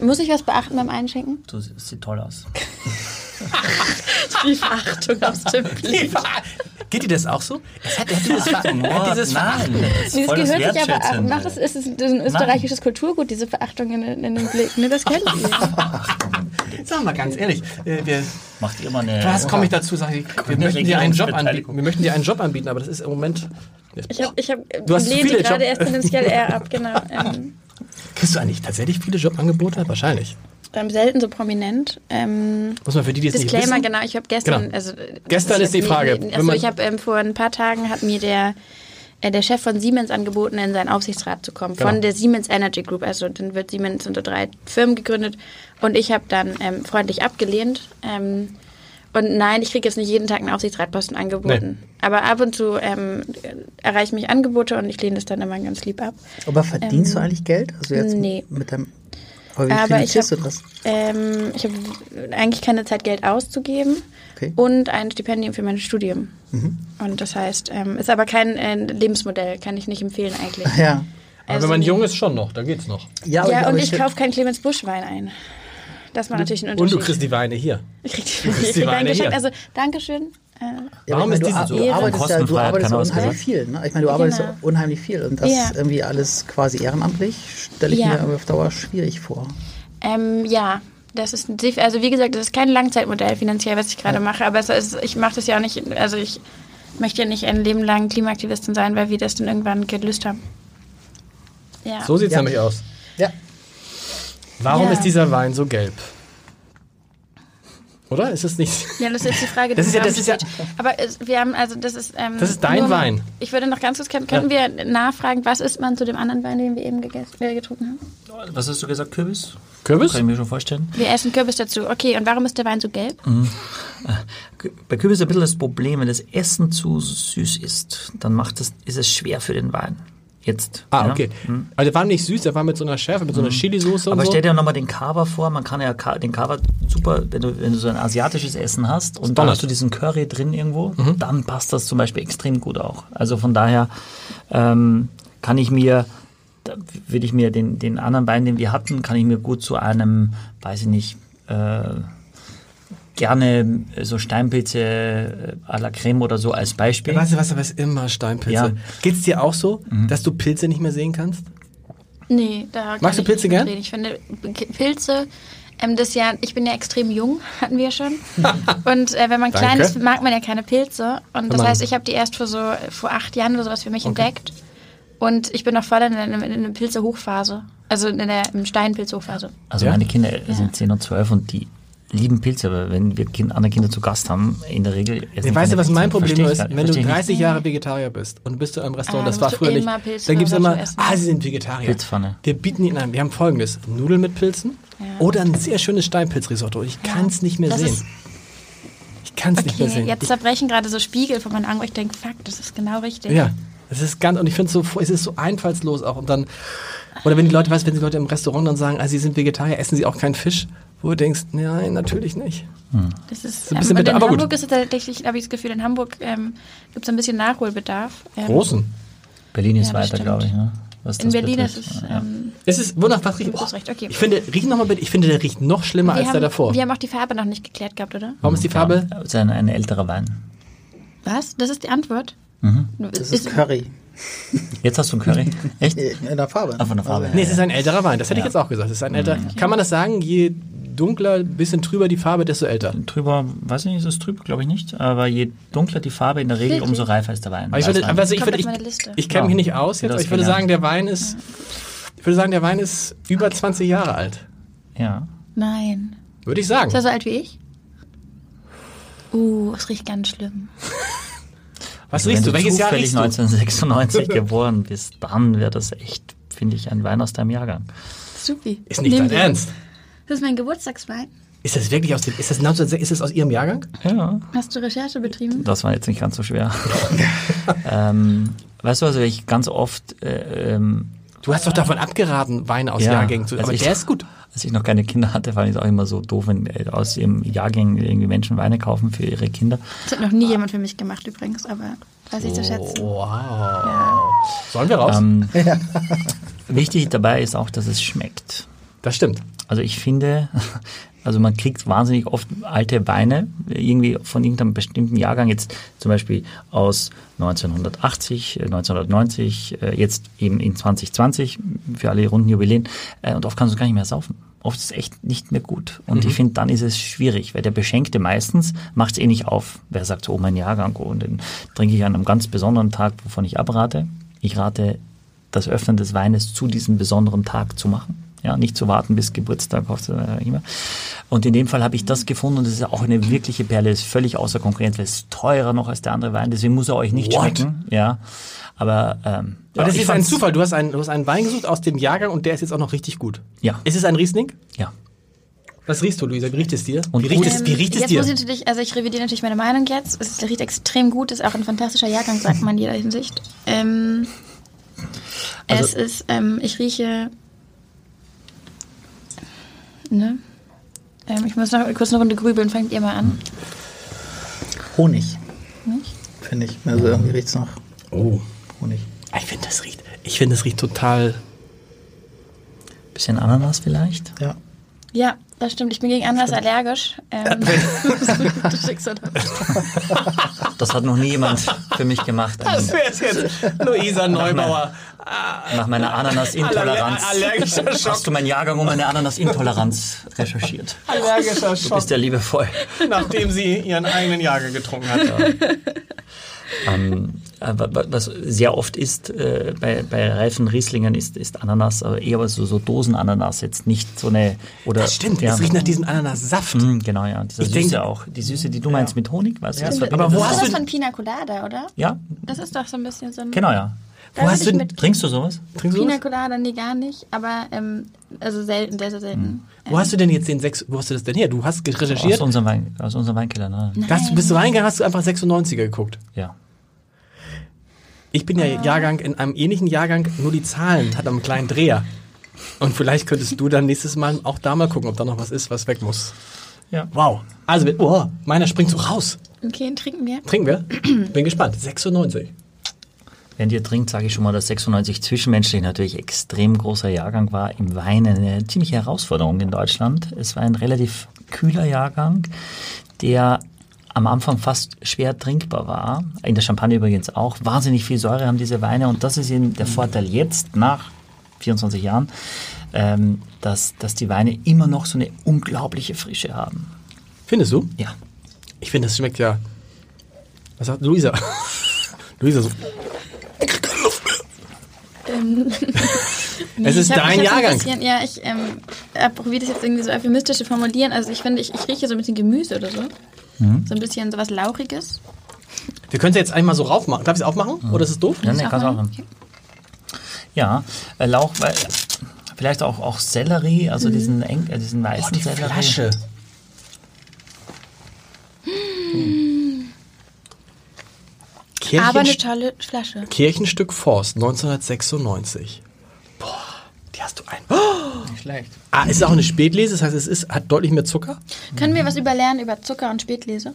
Muss ich was beachten beim Einschenken? Du, es sieht toll aus. Die Verachtung aus dem Blick. Geht dir das auch so? Es hat, er hat dieses, Ver- er hat dieses Nein, das ist gehört sich aber auch. Ist es das ist ein österreichisches Kulturgut, diese Verachtung in, in dem Blick. Ne, das kennt ihr. Sagen wir ganz ehrlich, äh, wir, Macht ihr immer eine. was komme ich dazu? Sag ich, wir möchten dir einen Job anbieten. Wir möchten dir einen Job anbieten, aber das ist im Moment. Ich habe ich hab, Du hast lehne viele gerade erst tendenziell eher ab, genau. Ähm, Kriegst du eigentlich tatsächlich viele Jobangebote? Wahrscheinlich. ähm, selten so prominent. Ähm, Muss man für die, die es nicht Disclaimer, wissen. genau. Ich habe gestern, Genau. also Gestern ist die Frage, wenn also ich habe ähm, vor ein paar Tagen hat mir der äh, der Chef von Siemens angeboten, in seinen Aufsichtsrat zu kommen, Genau. von der Siemens Energy Group. Also dann wird Siemens unter drei Firmen gegründet und ich habe dann ähm, freundlich abgelehnt. Und nein, ich kriege jetzt nicht jeden Tag einen Aufsichtsratposten angeboten. Aber ab und zu ähm, erreichen mich Angebote und ich lehne das dann immer ganz lieb ab. Aber verdienst Ähm, du eigentlich Geld? Also jetzt nee. mit deinem. Aber wie Aber ich finanzierst du hab- das? Ähm, ich habe eigentlich keine Zeit, Geld auszugeben Okay. und ein Stipendium für mein Studium. Und das heißt, ähm, ist aber kein äh, Lebensmodell, kann ich nicht empfehlen eigentlich. Ja. Aber Also wenn man nee. jung ist, schon noch. Da geht's noch. Ja, aber Ja, aber und ich kaufe keinen Clemens Busch Wein ein. Das macht natürlich Und Unterschied. du kriegst die Weine hier. ich krieg, ich die krieg Weine ein hier. Also, Dankeschön. Äh, Ja, Warum aber ich ist meine, diese du, so? du arbeitest ja, du arbeitest unheimlich viel. Ne? Ich meine, du arbeitest Genau. ja unheimlich viel und das Ja. irgendwie alles quasi ehrenamtlich stelle ich Ja. mir auf Dauer schwierig vor. ähm, ja, das ist ein also wie gesagt, das ist kein Langzeitmodell finanziell, was ich gerade mache, aber es ist, ich mache das ja auch nicht, also ich möchte ja nicht ein Leben lang Klimaaktivistin sein, weil wir das dann irgendwann gelöst haben. Ja. So sieht's Ja. nämlich aus. Ja. Warum Ja. ist dieser Wein so gelb? Oder? Ist es nicht? Ja, das ist jetzt die Frage. Das die ist ja- wir das ist ja- haben. Aber es, wir haben, also das ist. Ähm, Das ist dein nur- Wein. Ich würde noch ganz kurz, können, können wir nachfragen, was ist man zu dem anderen Wein, den wir eben gegessen, äh, getrunken haben? Was hast du gesagt, Kürbis? Kürbis? Kann ich mir schon vorstellen. Wir essen Kürbis dazu. Okay, und warum ist der Wein so gelb? Bei Kürbis ist ein bisschen das Problem, wenn das Essen zu süß ist, dann macht es, ist es schwer für den Wein. Jetzt. Ah, ja. okay. Also der war nicht süß, der war mit so einer Schärfe, mit so einer Chili-Soße und Aber so. stell dir nochmal den Kava vor, man kann ja den Kava super, wenn du, wenn du so ein asiatisches Essen hast und dann hast du diesen Curry drin irgendwo, Mhm. dann passt das zum Beispiel extrem gut auch. Also von daher ähm, kann ich mir, würde ich mir den, den anderen Wein, den wir hatten, kann ich mir gut zu einem, weiß ich nicht, äh, gerne äh, so Steinpilze äh, à la Creme oder so als Beispiel. Weißt du was, aber es ist immer Steinpilze. Ja. Geht's dir auch so, dass du Pilze nicht mehr sehen kannst? Nee, da. kann Magst du ich Pilze nicht gern? mitreden. Ich finde Pilze. Ähm, das ja, ich bin ja extrem jung, hatten wir ja schon. Und äh, wenn man klein ist, mag man ja keine Pilze. Und das heißt, ich habe die erst vor so vor acht Jahren oder sowas für mich entdeckt. Und ich bin noch voll in der, in Pilze-Hochphase. Also in der im Steinpilz-Hochphase. Also Ja? meine Kinder sind 10 und 12 und die lieben Pilze, aber wenn wir kind, andere Kinder zu Gast haben, in der Regel die weißt du, was mein. Problem nur ich ist? gar- Wenn du versteh ich nicht. 30 Jahre Vegetarier bist und bist du im Restaurant, Ah, das war früher nicht, immer Pilze dann gibt's oder immer, ah, sie sind Vegetarier. Pilzpfanne. Wir bieten ihnen an, wir haben folgendes, Nudeln mit Pilzen oder ein sehr schönes Steinpilzrisotto. Ich kann es nicht mehr Das sehen. Ich kann es nicht mehr Okay, sehen. jetzt zerbrechen gerade so Spiegel vor meinen Augen, ich denke, fuck, das ist genau richtig. Ja, es ist ganz, und ich finde es so, es ist so einfallslos auch. Und dann, oder wenn die Leute, weißt du, wenn die Leute im Restaurant dann sagen, ah, sie sind Vegetarier, essen sie auch keinen Fisch, wo du denkst, nein, natürlich nicht. Das ist, So ein ähm, bisschen und bitter, in aber gut. Hamburg ist es tatsächlich, habe ich das Gefühl, in Hamburg ähm, gibt es ein bisschen Nachholbedarf. Ähm, Großen. Berlin ist Ja, das weiter, glaube ich. Ne? Was In das Berlin betrifft. ist es. Ähm, Es ist, wonach was riecht? Du hast recht, okay. Ich finde, riech nochmal bitte, ich finde, der riecht noch schlimmer wir, als der haben, davor. wir haben auch die Farbe noch nicht geklärt gehabt, oder? Warum ist die Farbe? Ja, es ist ein, ein älterer Wein. Was? Das ist die Antwort? Das ist Curry. Jetzt hast du einen Curry? Echt? In der Farbe. Ah, von der Farbe. Nee, es ist ein älterer Wein. Das hätte ich jetzt auch gesagt. Es ist ein älter. Kann man das sagen? Je dunkler, bisschen trüber die Farbe, desto älter. Trüber, weiß ich nicht, ist es trüb? Glaube ich nicht. Aber je dunkler die Farbe, in der Regel, umso reifer ist der Wein. Aber ich würde, also ich, würde, ich, ich kenne mich Ja. nicht aus jetzt, aber ich würde gelernt. sagen, der Wein ist, ich würde sagen, der Wein ist über 20 Jahre alt. ja. Nein. Würde ich sagen. Ist er so alt wie ich? Uh, es riecht ganz schlimm. Was Also riechst du? wenn Welches Jahr riechst du? 1996 geboren bist, dann wäre das echt, finde ich, ein Wein aus deinem Jahrgang. Supi. Ist nicht Nehmen dein. Ernst. Das ist mein Geburtstagswein. Ist das wirklich aus dem, ist das 1906, ist das aus Ihrem Jahrgang? Ja. Hast du Recherche betrieben? Das war jetzt nicht ganz so schwer. ähm, weißt du, also ich ganz oft äh, ähm, Du hast doch davon abgeraten, Weine aus Ja, Jahrgängen zu, also aber ich- der ist gut. Als ich noch keine Kinder hatte, fand ich es auch immer so doof, wenn äh, aus ihrem Jahrgang irgendwie Menschen Weine kaufen für ihre Kinder. Das hat noch nie jemand für mich gemacht übrigens, aber weiß ich zu schätzen. Wow. Sollen wir raus? Ähm, Wichtig dabei ist auch, dass es schmeckt. das stimmt. Also ich finde, also man kriegt wahnsinnig oft alte Weine, irgendwie von irgendeinem bestimmten Jahrgang, jetzt zum Beispiel aus 1980, äh, 1990, äh, jetzt eben in 2020, für alle runden Jubiläen, äh, und oft kannst du gar nicht mehr saufen. oft ist es echt nicht mehr gut. Und mhm. ich finde, dann ist es schwierig, weil der Beschenkte meistens macht es eh nicht auf. Wer sagt so, oh, mein Jahrgang, oh, und den trinke ich an einem ganz besonderen Tag, wovon ich abrate. Ich rate, das Öffnen des Weines zu diesem besonderen Tag zu machen. Ja, nicht zu warten bis Geburtstag oder immer. Und in dem Fall habe ich das gefunden und es ist auch eine wirkliche Perle, ist völlig außer Konkurrenz, weil es ist teurer noch als der andere Wein, deswegen muss er euch nicht What? schmecken. Ja. Aber, ähm, Aber das ist ein Zufall. Du hast einen, du hast einen Wein gesucht aus dem Jahrgang und der ist jetzt auch noch richtig gut. Ja. Ist es ein Riesling? Ja. Was riechst du, Luisa? Wie riecht es dir? Und wie riecht es, wie riecht es jetzt dir? Muss ich, natürlich, also ich revidiere natürlich meine Meinung jetzt. Es riecht extrem gut, ist auch ein fantastischer Jahrgang, sagt man in jeder Hinsicht. Ähm, also, es ist, ähm, ich rieche, ne? Ähm, ich muss noch kurz eine Runde grübeln, fangt ihr mal an. Honig. Honig? Finde ich. Also irgendwie riecht es nach oh. Honig. Ich finde, das riecht, ich finde, das riecht total. Bisschen Ananas vielleicht? Ja. Ja, das stimmt. Ich bin gegen Ananas allergisch. Ähm, das hat noch nie jemand für mich gemacht. Das wäre jetzt Luisa Neubauer. Nach meiner Ananasintoleranz. Allergischer Schock. Hast du meinen Jahrgang um meine Ananasintoleranz recherchiert? Allergischer Schock. Du bist ja liebevoll. Nachdem sie ihren eigenen Jahrgang getrunken hat. ähm, was sehr oft ist äh, bei, bei reifen Rieslingen ist, ist Ananas, aber eher so, so Dosenananas, jetzt nicht so eine oder Das stimmt, ja, es riecht nach diesem Ananassaft. Mm, genau, ja, diese ich Süße denke, auch, die Süße, die du meinst ja. mit Honig, weißt ja, du? Das aber wo hast du das von Pina Colada, oder? Ja. Das ist doch so ein bisschen so ein Genau, ja. Wo hast du mit trinkst du sowas? Trinkst du Pina Colada, nee, gar nicht, aber ähm, also selten, sehr, sehr selten. Hm. Wo ähm. hast du denn jetzt den sechs, wo hast du das denn her? Du hast recherchiert? Aus unserem, Wein, aus unserem Weinkeller, ne? Nein. Das, bist du reingegangen, hast du einfach 96er geguckt? Ja. Ich bin ja Jahrgang, in einem ähnlichen Jahrgang, nur die Zahlen hat einen kleinen Dreher. Und vielleicht könntest du dann nächstes Mal auch da mal gucken, ob da noch was ist, was weg muss. Ja. Wow. Also, oh, meiner springt so raus. Okay, trinken wir. Trinken wir? Bin gespannt. 96. Während ihr trinkt, sage ich schon mal, dass 96 zwischenmenschlich natürlich extrem großer Jahrgang war. Im Wein eine ziemliche Herausforderung in Deutschland. Es war ein relativ kühler Jahrgang, der am Anfang fast schwer trinkbar war. In der Champagne übrigens auch. Wahnsinnig viel Säure haben diese Weine und das ist eben der Vorteil jetzt nach 24 Jahren, ähm, dass, dass die Weine immer noch so eine unglaubliche Frische haben. Findest du? Ja. Ich finde, das schmeckt ja. Was sagt Luisa? Luisa so. Ich krieg keine Luft mehr. Ähm, nee, es ist dein Jahrgang. Bisschen, ja, ich ähm, probiere das jetzt irgendwie so euphemistisch zu formulieren. Also ich finde, ich, ich rieche so ein bisschen Gemüse oder so. Mhm. So ein bisschen sowas Lauchiges. Wir können es jetzt einmal so raufmachen. Darf ich es aufmachen? Mhm. Oder ist es doof? Ja, nee, kannst du auch machen. Okay. Ja, äh, Lauch, weil, vielleicht auch, auch Sellerie, also mhm. diesen, eng, äh, diesen weißen oh, die Sellerie. Flasche. Aber eine tolle Flasche. Kirchenstück Forst 1996. Die hast du ein. Oh, Nicht schlecht. Ah, ist es auch eine Spätlese, das heißt, es ist, hat deutlich mehr Zucker? Können wir was überlernen über Zucker und Spätlese?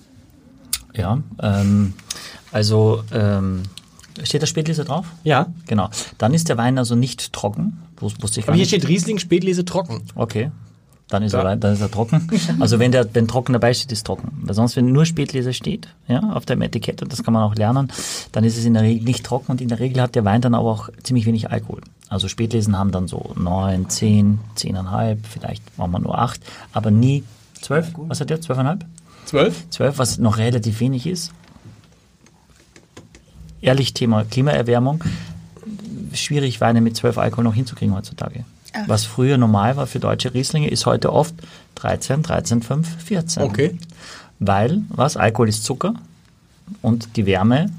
Ja, ähm, also ähm, steht da Spätlese drauf? Ja. Genau. Dann ist der Wein also nicht trocken. Wusste ich Aber hier nicht. steht Riesling Spätlese trocken. Okay. Dann ist, er, dann ist er trocken. Also wenn der wenn trocken dabei steht, ist trocken. Weil sonst, wenn nur Spätlese steht, ja, auf dem Etikett, und das kann man auch lernen, dann ist es in der Regel nicht trocken und in der Regel hat der Wein dann aber auch ziemlich wenig Alkohol. Also Spätlesen haben dann so neun, zehn, zehneinhalb, vielleicht machen wir nur acht, aber nie zwölf. Was hat der? Zwölfeinhalb? Zwölf? Zwölf, was noch relativ wenig ist. Ehrlich, Thema Klimaerwärmung. Schwierig, Weine mit zwölf Alkohol noch hinzukriegen heutzutage. Ach. Was früher normal war für deutsche Rieslinge, ist heute oft 13, 13, 5, 14. Okay. Weil, was? Alkohol ist Zucker und die Wärme,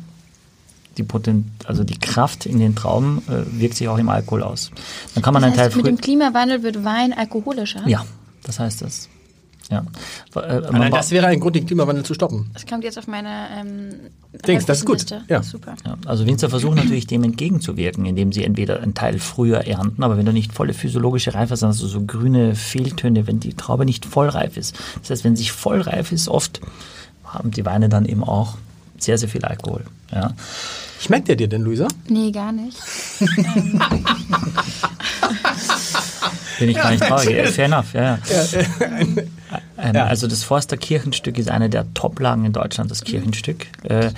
die Potent, also die Kraft in den Trauben äh, wirkt sich auch im Alkohol aus. Dann kann man das einen heißt, Teil Mit dem Klimawandel wird Wein alkoholischer? Ja, das heißt das. Ja. Äh, Nein, das wäre ein Grund, den Klimawandel zu stoppen. Das kommt jetzt auf meine ähm, Dings, das ist gut. Ja. Super. Ja, also Winzer versuchen natürlich dem entgegenzuwirken, indem sie entweder einen Teil früher ernten, aber wenn du nicht volle physiologische Reife hast, also so grüne Fehltöne, wenn die Traube nicht vollreif ist. Das heißt, wenn sie vollreif ist, oft haben die Weine dann eben auch sehr, sehr viel Alkohol. Ja. Schmeckt der dir denn, Luisa? Nee, gar nicht. Bin ich gar nicht traurig. Fair enough, ja. ja. Ähm, ja. Also das Forster Kirchenstück ist eine der Top-Lagen in Deutschland, das Kirchenstück. Äh,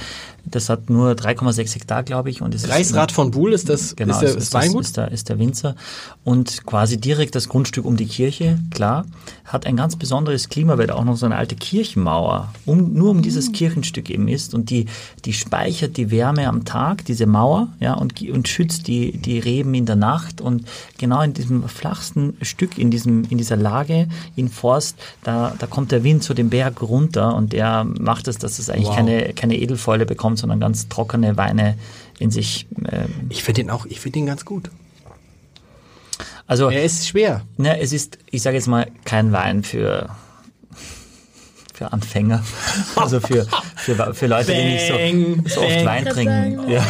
das hat nur 3,6 Hektar, glaube ich. Und es Reichsrat ist, von Buhl ist das genau, ist der ist, Weingut? Ist der, ist der Winzer. Und quasi direkt das Grundstück um die Kirche, klar, hat ein ganz besonderes Klima, weil da auch noch so eine alte Kirchenmauer um, nur um dieses Kirchenstück eben ist. Und die, die speichert die Wärme am Tag, diese Mauer, ja, und, und schützt die, die Reben in der Nacht. Und genau in diesem flachsten Stück, in, diesem, in dieser Lage in Forst, da, da kommt der Wind zu dem Berg runter und der macht es, dass es eigentlich wow. keine, keine Edelfäule bekommt kommt, sondern ganz trockene Weine in sich. Ähm ich finde den auch, ich finde den ganz gut. Also er ist schwer. Ne, es ist, ich sage jetzt mal, kein Wein für für Anfänger, also für, für, für Leute, die nicht so, so oft Wein trinken. Ja,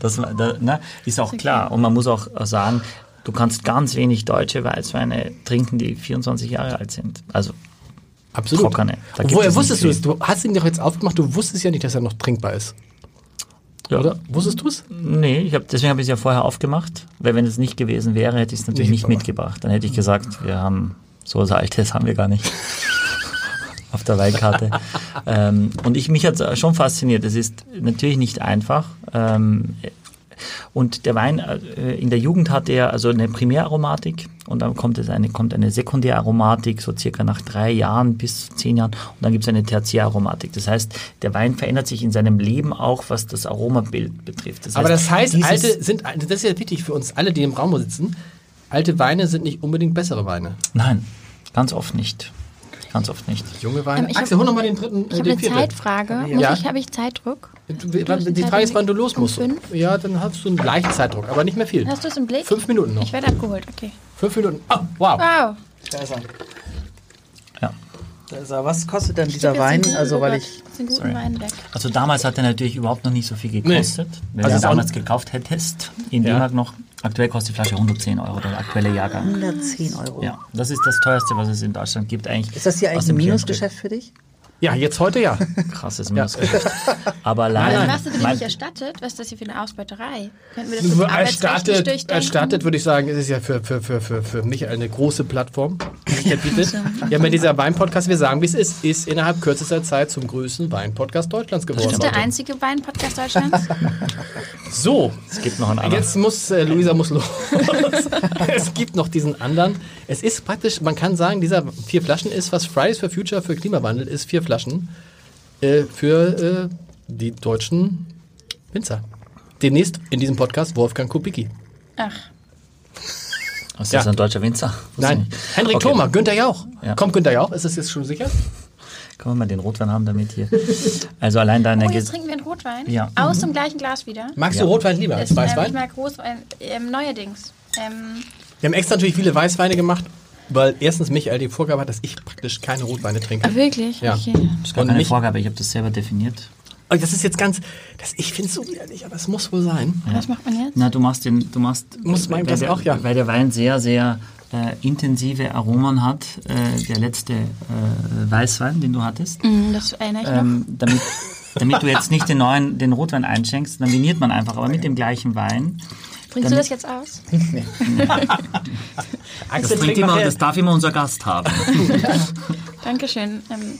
das da, ne, ist auch klar. Und man muss auch sagen, du kannst ganz wenig deutsche Weißweine trinken, die 24 Jahre alt sind. Also Absolut. Trockene. Woher wusstest du es? Du hast ihn doch jetzt aufgemacht, du wusstest ja nicht, dass er noch trinkbar ist. Ja. Oder? Wusstest du es? Nee, ich hab, deswegen habe ich es ja vorher aufgemacht, weil wenn es nicht gewesen wäre, hätte ich es natürlich nicht, nicht mitgebracht. Dann hätte ich gesagt, wir haben so was Altes haben wir gar nicht auf der Weinkarte. ähm, und ich, mich hat es schon fasziniert. Es ist natürlich nicht einfach. Ähm, und der Wein äh, in der Jugend hat er also eine Primäraromatik und dann kommt es eine, kommt eine Sekundäraromatik, so circa nach drei Jahren bis zehn Jahren und dann gibt es eine Tertiäraromatik. Das heißt, der Wein verändert sich in seinem Leben auch, was das Aromabild betrifft. Das heißt, Aber das heißt, alte sind, das ist ja wichtig für uns alle, die im Raum sitzen, alte Weine sind nicht unbedingt bessere Weine. Nein, ganz oft nicht. Ganz oft nicht. Junge Weine. Ähm, Axel, hol nochmal den dritten. Ich habe eine Zeitfrage. Ja. ich, habe ich Zeitdruck? Die, die Frage ist, wann du los musst. Um ja, dann hast du einen leichten Zeitdruck, aber nicht mehr viel. Hast du es im Blick? Fünf Minuten noch. Ich werde abgeholt, okay. Fünf Minuten. Oh, wow. Wow. Da ist er. Ja. Da ist er. Was kostet denn dieser Wein? Also, weil ich. Wein weg. Also, damals hat er natürlich überhaupt noch nicht so viel gekostet. Nee. Wenn also du damals gekauft hättest, in ja. D-Mark noch Aktuell kostet die Flasche 110 Euro, der aktuelle Jahrgang. 110 Euro. Ja, das ist das teuerste, was es in Deutschland gibt eigentlich. Ist das hier eigentlich ein Minusgeschäft für dich? Ja, jetzt heute ja. Krasses Minusgeschäft. Ja. Aber allein. Nein, hast du nicht erstattet? Was ist das hier für eine Ausbeuterei? Könnten wir das Nur erstattet, erstattet würde ich sagen, ist es ja für, für, für, für, für mich eine große Plattform, die bietet. Ja, mit dieser Weinpodcast, wir sagen, wie es ist, ist innerhalb kürzester Zeit zum größten Weinpodcast Deutschlands geworden. Das ist der einzige Weinpodcast Deutschlands. so. Es gibt noch einen anderen. Jetzt muss, äh, Luisa muss los. es gibt noch diesen anderen. Es ist praktisch, man kann sagen, dieser vier Flaschen ist, was Fridays for Future für Klimawandel ist, vier Flaschen äh, für äh, die deutschen Winzer. Demnächst in diesem Podcast Wolfgang Kubicki. Ach. Ist das ja. ein deutscher Winzer? Nein. Henrik okay. Thoma, Günther Jauch. Ja. Kommt Günther Jauch? Ist das jetzt schon sicher? Können wir mal den Rotwein haben damit hier. Also allein deine... Oh, jetzt trinken wir einen Rotwein? Ja. Aus mhm. dem gleichen Glas wieder? Magst du Rotwein lieber als Weißwein? Ähm, ich mag Rotwein, ähm, neuerdings. Ähm, wir haben extra natürlich viele Weißweine gemacht, weil erstens Michael die Vorgabe hat, dass ich praktisch keine Rotweine trinke. Ah, wirklich? Ja. Okay. Das ist gar keine Vorgabe, ich habe das selber definiert. Oh, das ist jetzt ganz, das, ich finde es so widerlich, aber es muss wohl sein. Ja. Was macht man jetzt? Na, du machst den, du machst, muss mein Glas auch, ja. Weil der Wein sehr, sehr äh, intensive Aromen hat, äh, der letzte äh, Weißwein, den du hattest. Mm, das erinnere ich ähm, noch. Damit, damit du jetzt nicht den neuen, den Rotwein einschenkst, dann viniert man einfach, aber mit dem gleichen Wein. Bringst du das jetzt aus? Nee. das, immer, das darf immer unser Gast haben. Dankeschön. Ähm,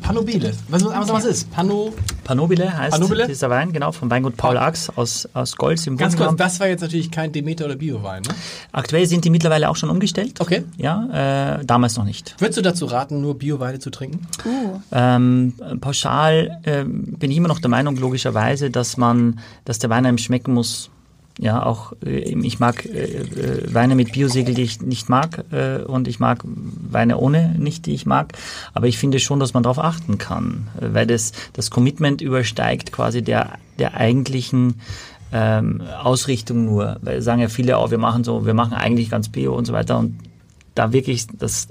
Panobile. Was, was, was ist? Pano Panobile heißt Panobile? dieser Wein, genau, vom Weingut Paul Ax aus, aus Golz im Ganz kurz, das war jetzt natürlich kein Demeter- oder Bio-Wein, ne? Aktuell sind die mittlerweile auch schon umgestellt. Okay. Ja, äh, damals noch nicht. Würdest du dazu raten, nur Bio-Weine zu trinken? Uh. Ähm, pauschal äh, bin ich immer noch der Meinung, logischerweise, dass man, dass der Wein einem schmecken muss, ja, auch äh, ich mag äh, äh, Weine mit Biosiegel, die ich nicht mag, äh, und ich mag Weine ohne nicht, die ich mag. Aber ich finde schon, dass man darauf achten kann, äh, weil das, das Commitment übersteigt quasi der, der eigentlichen ähm, Ausrichtung nur. Weil sagen ja viele auch, wir machen so, wir machen eigentlich ganz Bio und so weiter und da wirklich das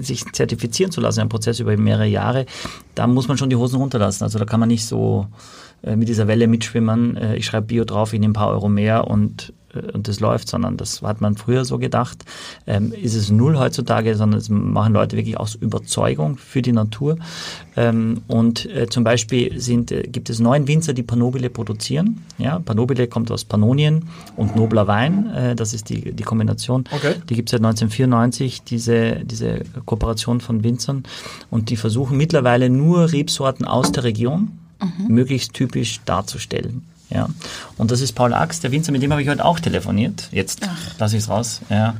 sich zertifizieren zu lassen, ein Prozess über mehrere Jahre, da muss man schon die Hosen runterlassen. Also da kann man nicht so mit dieser Welle mitschwimmen. Äh, ich schreibe Bio drauf, ich nehme ein paar Euro mehr und äh, und das läuft, sondern das hat man früher so gedacht. Ähm, ist es null heutzutage, sondern es machen Leute wirklich aus Überzeugung für die Natur. Ähm, und äh, zum Beispiel sind, äh, gibt es neun Winzer, die Panobile produzieren. Ja, Panobile kommt aus Pannonien und nobler Wein. Äh, das ist die, die Kombination. Okay. Die gibt es seit 1994, diese, diese Kooperation von Winzern. Und die versuchen mittlerweile nur Rebsorten aus der Region mhm. möglichst typisch darzustellen. Ja. Und das ist Paul Ax, der Winzer, mit dem habe ich heute auch telefoniert. Jetzt lasse ich es raus. Ja.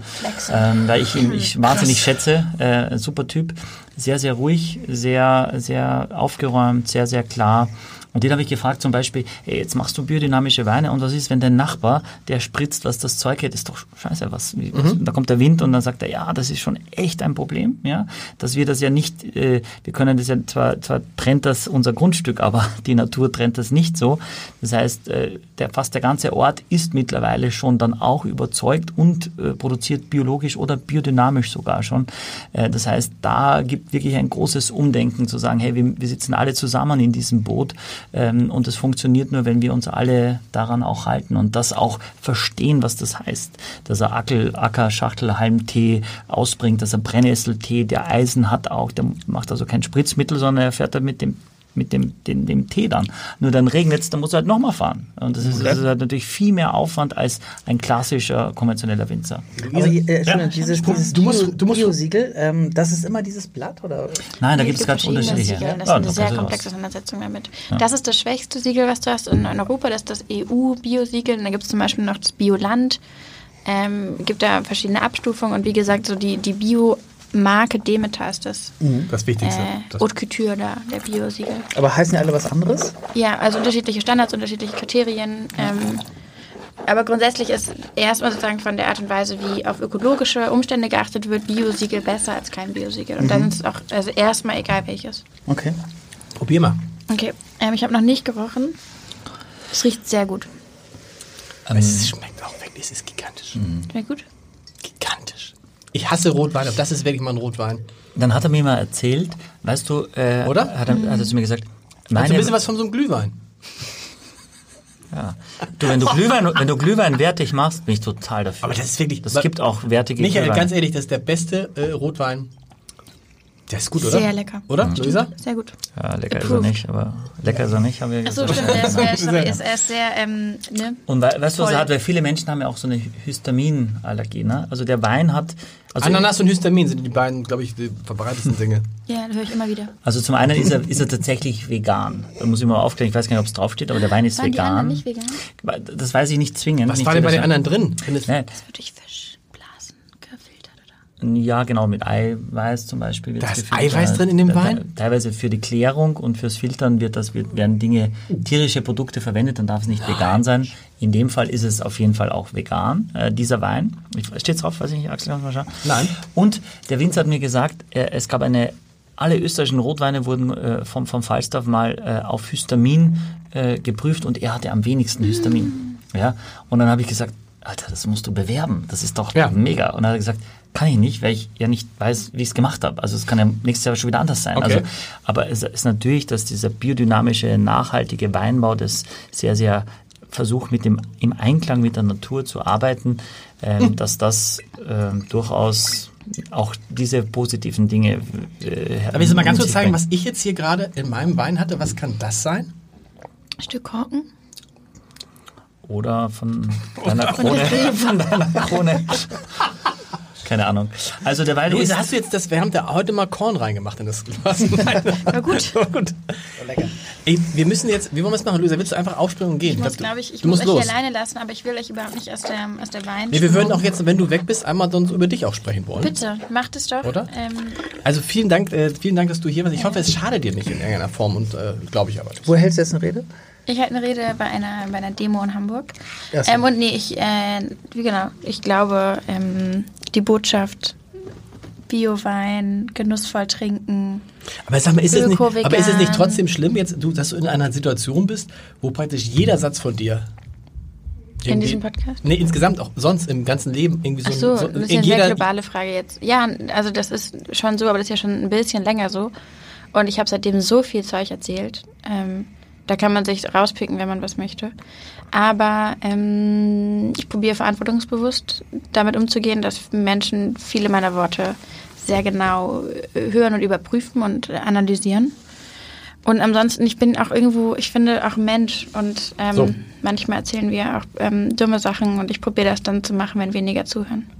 Ähm, weil ich ihn ich wahnsinnig schätze. Äh, super Typ. Sehr, sehr ruhig, sehr, sehr aufgeräumt, sehr, sehr klar. Und den habe ich gefragt zum Beispiel, ey, jetzt machst du biodynamische Weine und was ist, wenn dein Nachbar, der spritzt, was das Zeug hat, ist doch scheiße, was, mhm. da kommt der Wind und dann sagt er, ja, das ist schon echt ein Problem, ja, dass wir das ja nicht, äh, wir können das ja, zwar, zwar trennt das unser Grundstück, aber die Natur trennt das nicht so. Das heißt, äh, der, fast der ganze Ort ist mittlerweile schon dann auch überzeugt und äh, produziert biologisch oder biodynamisch sogar schon. Äh, das heißt, da gibt wirklich ein großes Umdenken zu sagen, hey, wir, wir sitzen alle zusammen in diesem Boot ähm, und es funktioniert nur, wenn wir uns alle daran auch halten und das auch verstehen, was das heißt. Dass er Ackel, Acker, Schachtel, Halmtee ausbringt, dass er Brennnesseltee, der Eisen hat auch, der macht also kein Spritzmittel, sondern er fährt da mit dem mit dem, dem, dem Tee dann. Nur dann regnet es, dann muss er halt nochmal fahren. Und das ist, das ist halt natürlich viel mehr Aufwand als ein klassischer konventioneller Winzer. Aber hier, äh, ja. dieses, dieses du musst, du musst Bio-Siegel, ähm, das ist immer dieses Blatt? oder? Nein, da gibt es ganz unterschiedliche. Siegel. Das ist eine sehr komplexe Auseinandersetzung damit. Ja. Das ist das schwächste Siegel, was du hast in, in Europa, das ist das EU-Bio-Siegel. Und dann gibt es zum Beispiel noch das Bioland. Ähm, gibt da verschiedene Abstufungen und wie gesagt, so die, die Bio- Marke Demeter ist das. Mhm, das Wichtigste. Äh, das Haute Couture da, der Bio-Siegel. Aber heißen die alle was anderes? Ja, also unterschiedliche Standards, unterschiedliche Kriterien. Ähm, aber grundsätzlich ist erstmal sozusagen von der Art und Weise, wie auf ökologische Umstände geachtet wird, Bio-Siegel besser als kein Bio-Siegel. Und mhm. dann ist es auch also erstmal egal welches. Okay. Probier mal. Okay, ähm, ich habe noch nicht gerochen. Es riecht sehr gut. Aber ähm, es schmeckt auch wirklich, es ist gigantisch. Mhm. Schmeckt gut? Gigantisch. Ich hasse Rotwein, aber das ist wirklich mal ein Rotwein. Dann hat er mir mal erzählt, weißt du, äh, oder? Hat er, hat er zu mir gesagt, meine, also ein bisschen was von so einem Glühwein. Ja. Du, wenn du Glühwein, wenn du Glühwein wertig machst, bin ich total dafür. Aber das ist wirklich. Das gibt auch wertige Michael, Glühwein. ganz ehrlich, das ist der beste äh, Rotwein, der ist gut, oder? Sehr lecker. Oder, mhm. Luisa? Sehr gut. Ja, lecker Approved. ist er nicht, aber lecker ist er nicht, haben wir Achso, stimmt, er ist, er ist, er ist, ist sehr, ähm, ne? Und weißt du, was er hat? Weil viele Menschen haben ja auch so eine Histaminallergie, ne? Also der Wein hat... Also Ananas und Histamin sind die beiden, glaube ich, die verbreitetsten Dinge. ja, das höre ich immer wieder. Also zum einen ist er, ist er tatsächlich vegan. Da muss ich mal aufklären, ich weiß gar nicht, ob es draufsteht, aber der Wein ist Waren vegan. Die nicht vegan. Das weiß ich nicht zwingend. Was nicht war denn bei den anderen drin? Das wird durch Fisch. Ja, genau, mit Eiweiß zum Beispiel. Da ist Eiweiß drin in dem Wein? Teilweise für die Klärung und fürs Filtern wird das, werden Dinge, tierische Produkte verwendet, dann darf es nicht Nein. vegan sein. In dem Fall ist es auf jeden Fall auch vegan, äh, dieser Wein. Steht drauf, weiß ich nicht, Axel, kannst du mal schauen? Nein. Und der Winzer hat mir gesagt, äh, es gab eine, alle österreichischen Rotweine wurden äh, vom, vom Falstaff mal äh, auf Histamin äh, geprüft und er hatte am wenigsten Histamin. Ja, und dann habe ich gesagt, Alter, das musst du bewerben. Das ist doch ja. mega. Und dann hat er gesagt, kann ich nicht, weil ich ja nicht weiß, wie ich es gemacht habe. Also es kann ja nächstes Jahr schon wieder anders sein. Okay. Also, aber es ist natürlich, dass dieser biodynamische, nachhaltige Weinbau das sehr, sehr versucht, mit dem, im Einklang mit der Natur zu arbeiten, ähm, hm. dass das ähm, durchaus auch diese positiven Dinge. Äh, Darf ich mal ganz kurz zeigen, was ich jetzt hier gerade in meinem Wein hatte? Was kann das sein? Ein Stück Korken? Oder von deiner Krone. von deiner Krone. Keine Ahnung. Also der Wein Luise, hast du jetzt das, wir haben da heute mal Korn reingemacht in das Glas. Na gut. War gut. lecker. Ey, wir müssen jetzt, wie wollen wir es machen, Luisa? Willst du einfach aufspringen und gehen? Ich muss, glaube ich, ich muss euch los. alleine lassen, aber ich will euch überhaupt nicht aus der, aus der Wein. Nee, wir würden auch jetzt, wenn du weg bist, einmal sonst über dich auch sprechen wollen. Bitte, macht es doch. Oder? Ähm, also vielen Dank, äh, vielen Dank, dass du hier warst. Ich hoffe, es schadet dir nicht in irgendeiner Form und äh, glaube ich aber. Wo hältst du jetzt eine Rede? Ich halte eine Rede bei einer, bei einer Demo in Hamburg. Ähm, und nee, ich, äh, wie genau, ich glaube, ähm, die Botschaft Biowein, genussvoll trinken. Aber sag mal, ist es, nicht, aber ist es nicht trotzdem schlimm, jetzt, du, dass du in einer Situation bist, wo praktisch jeder Satz von dir in diesem Podcast? Nee, insgesamt auch sonst im ganzen Leben irgendwie so. Ach so, so das ist ja eine sehr globale Frage jetzt. Ja, also das ist schon so, aber das ist ja schon ein bisschen länger so. Und ich habe seitdem so viel Zeug erzählt. Ähm, Da kann man sich rauspicken, wenn man was möchte. Aber ähm, ich probiere verantwortungsbewusst damit umzugehen, dass Menschen viele meiner Worte sehr genau äh, hören und überprüfen und analysieren. Und ansonsten, ich bin auch irgendwo, ich finde auch Mensch und ähm, so. manchmal erzählen wir auch ähm, dumme Sachen und ich probiere das dann zu machen, wenn weniger zuhören.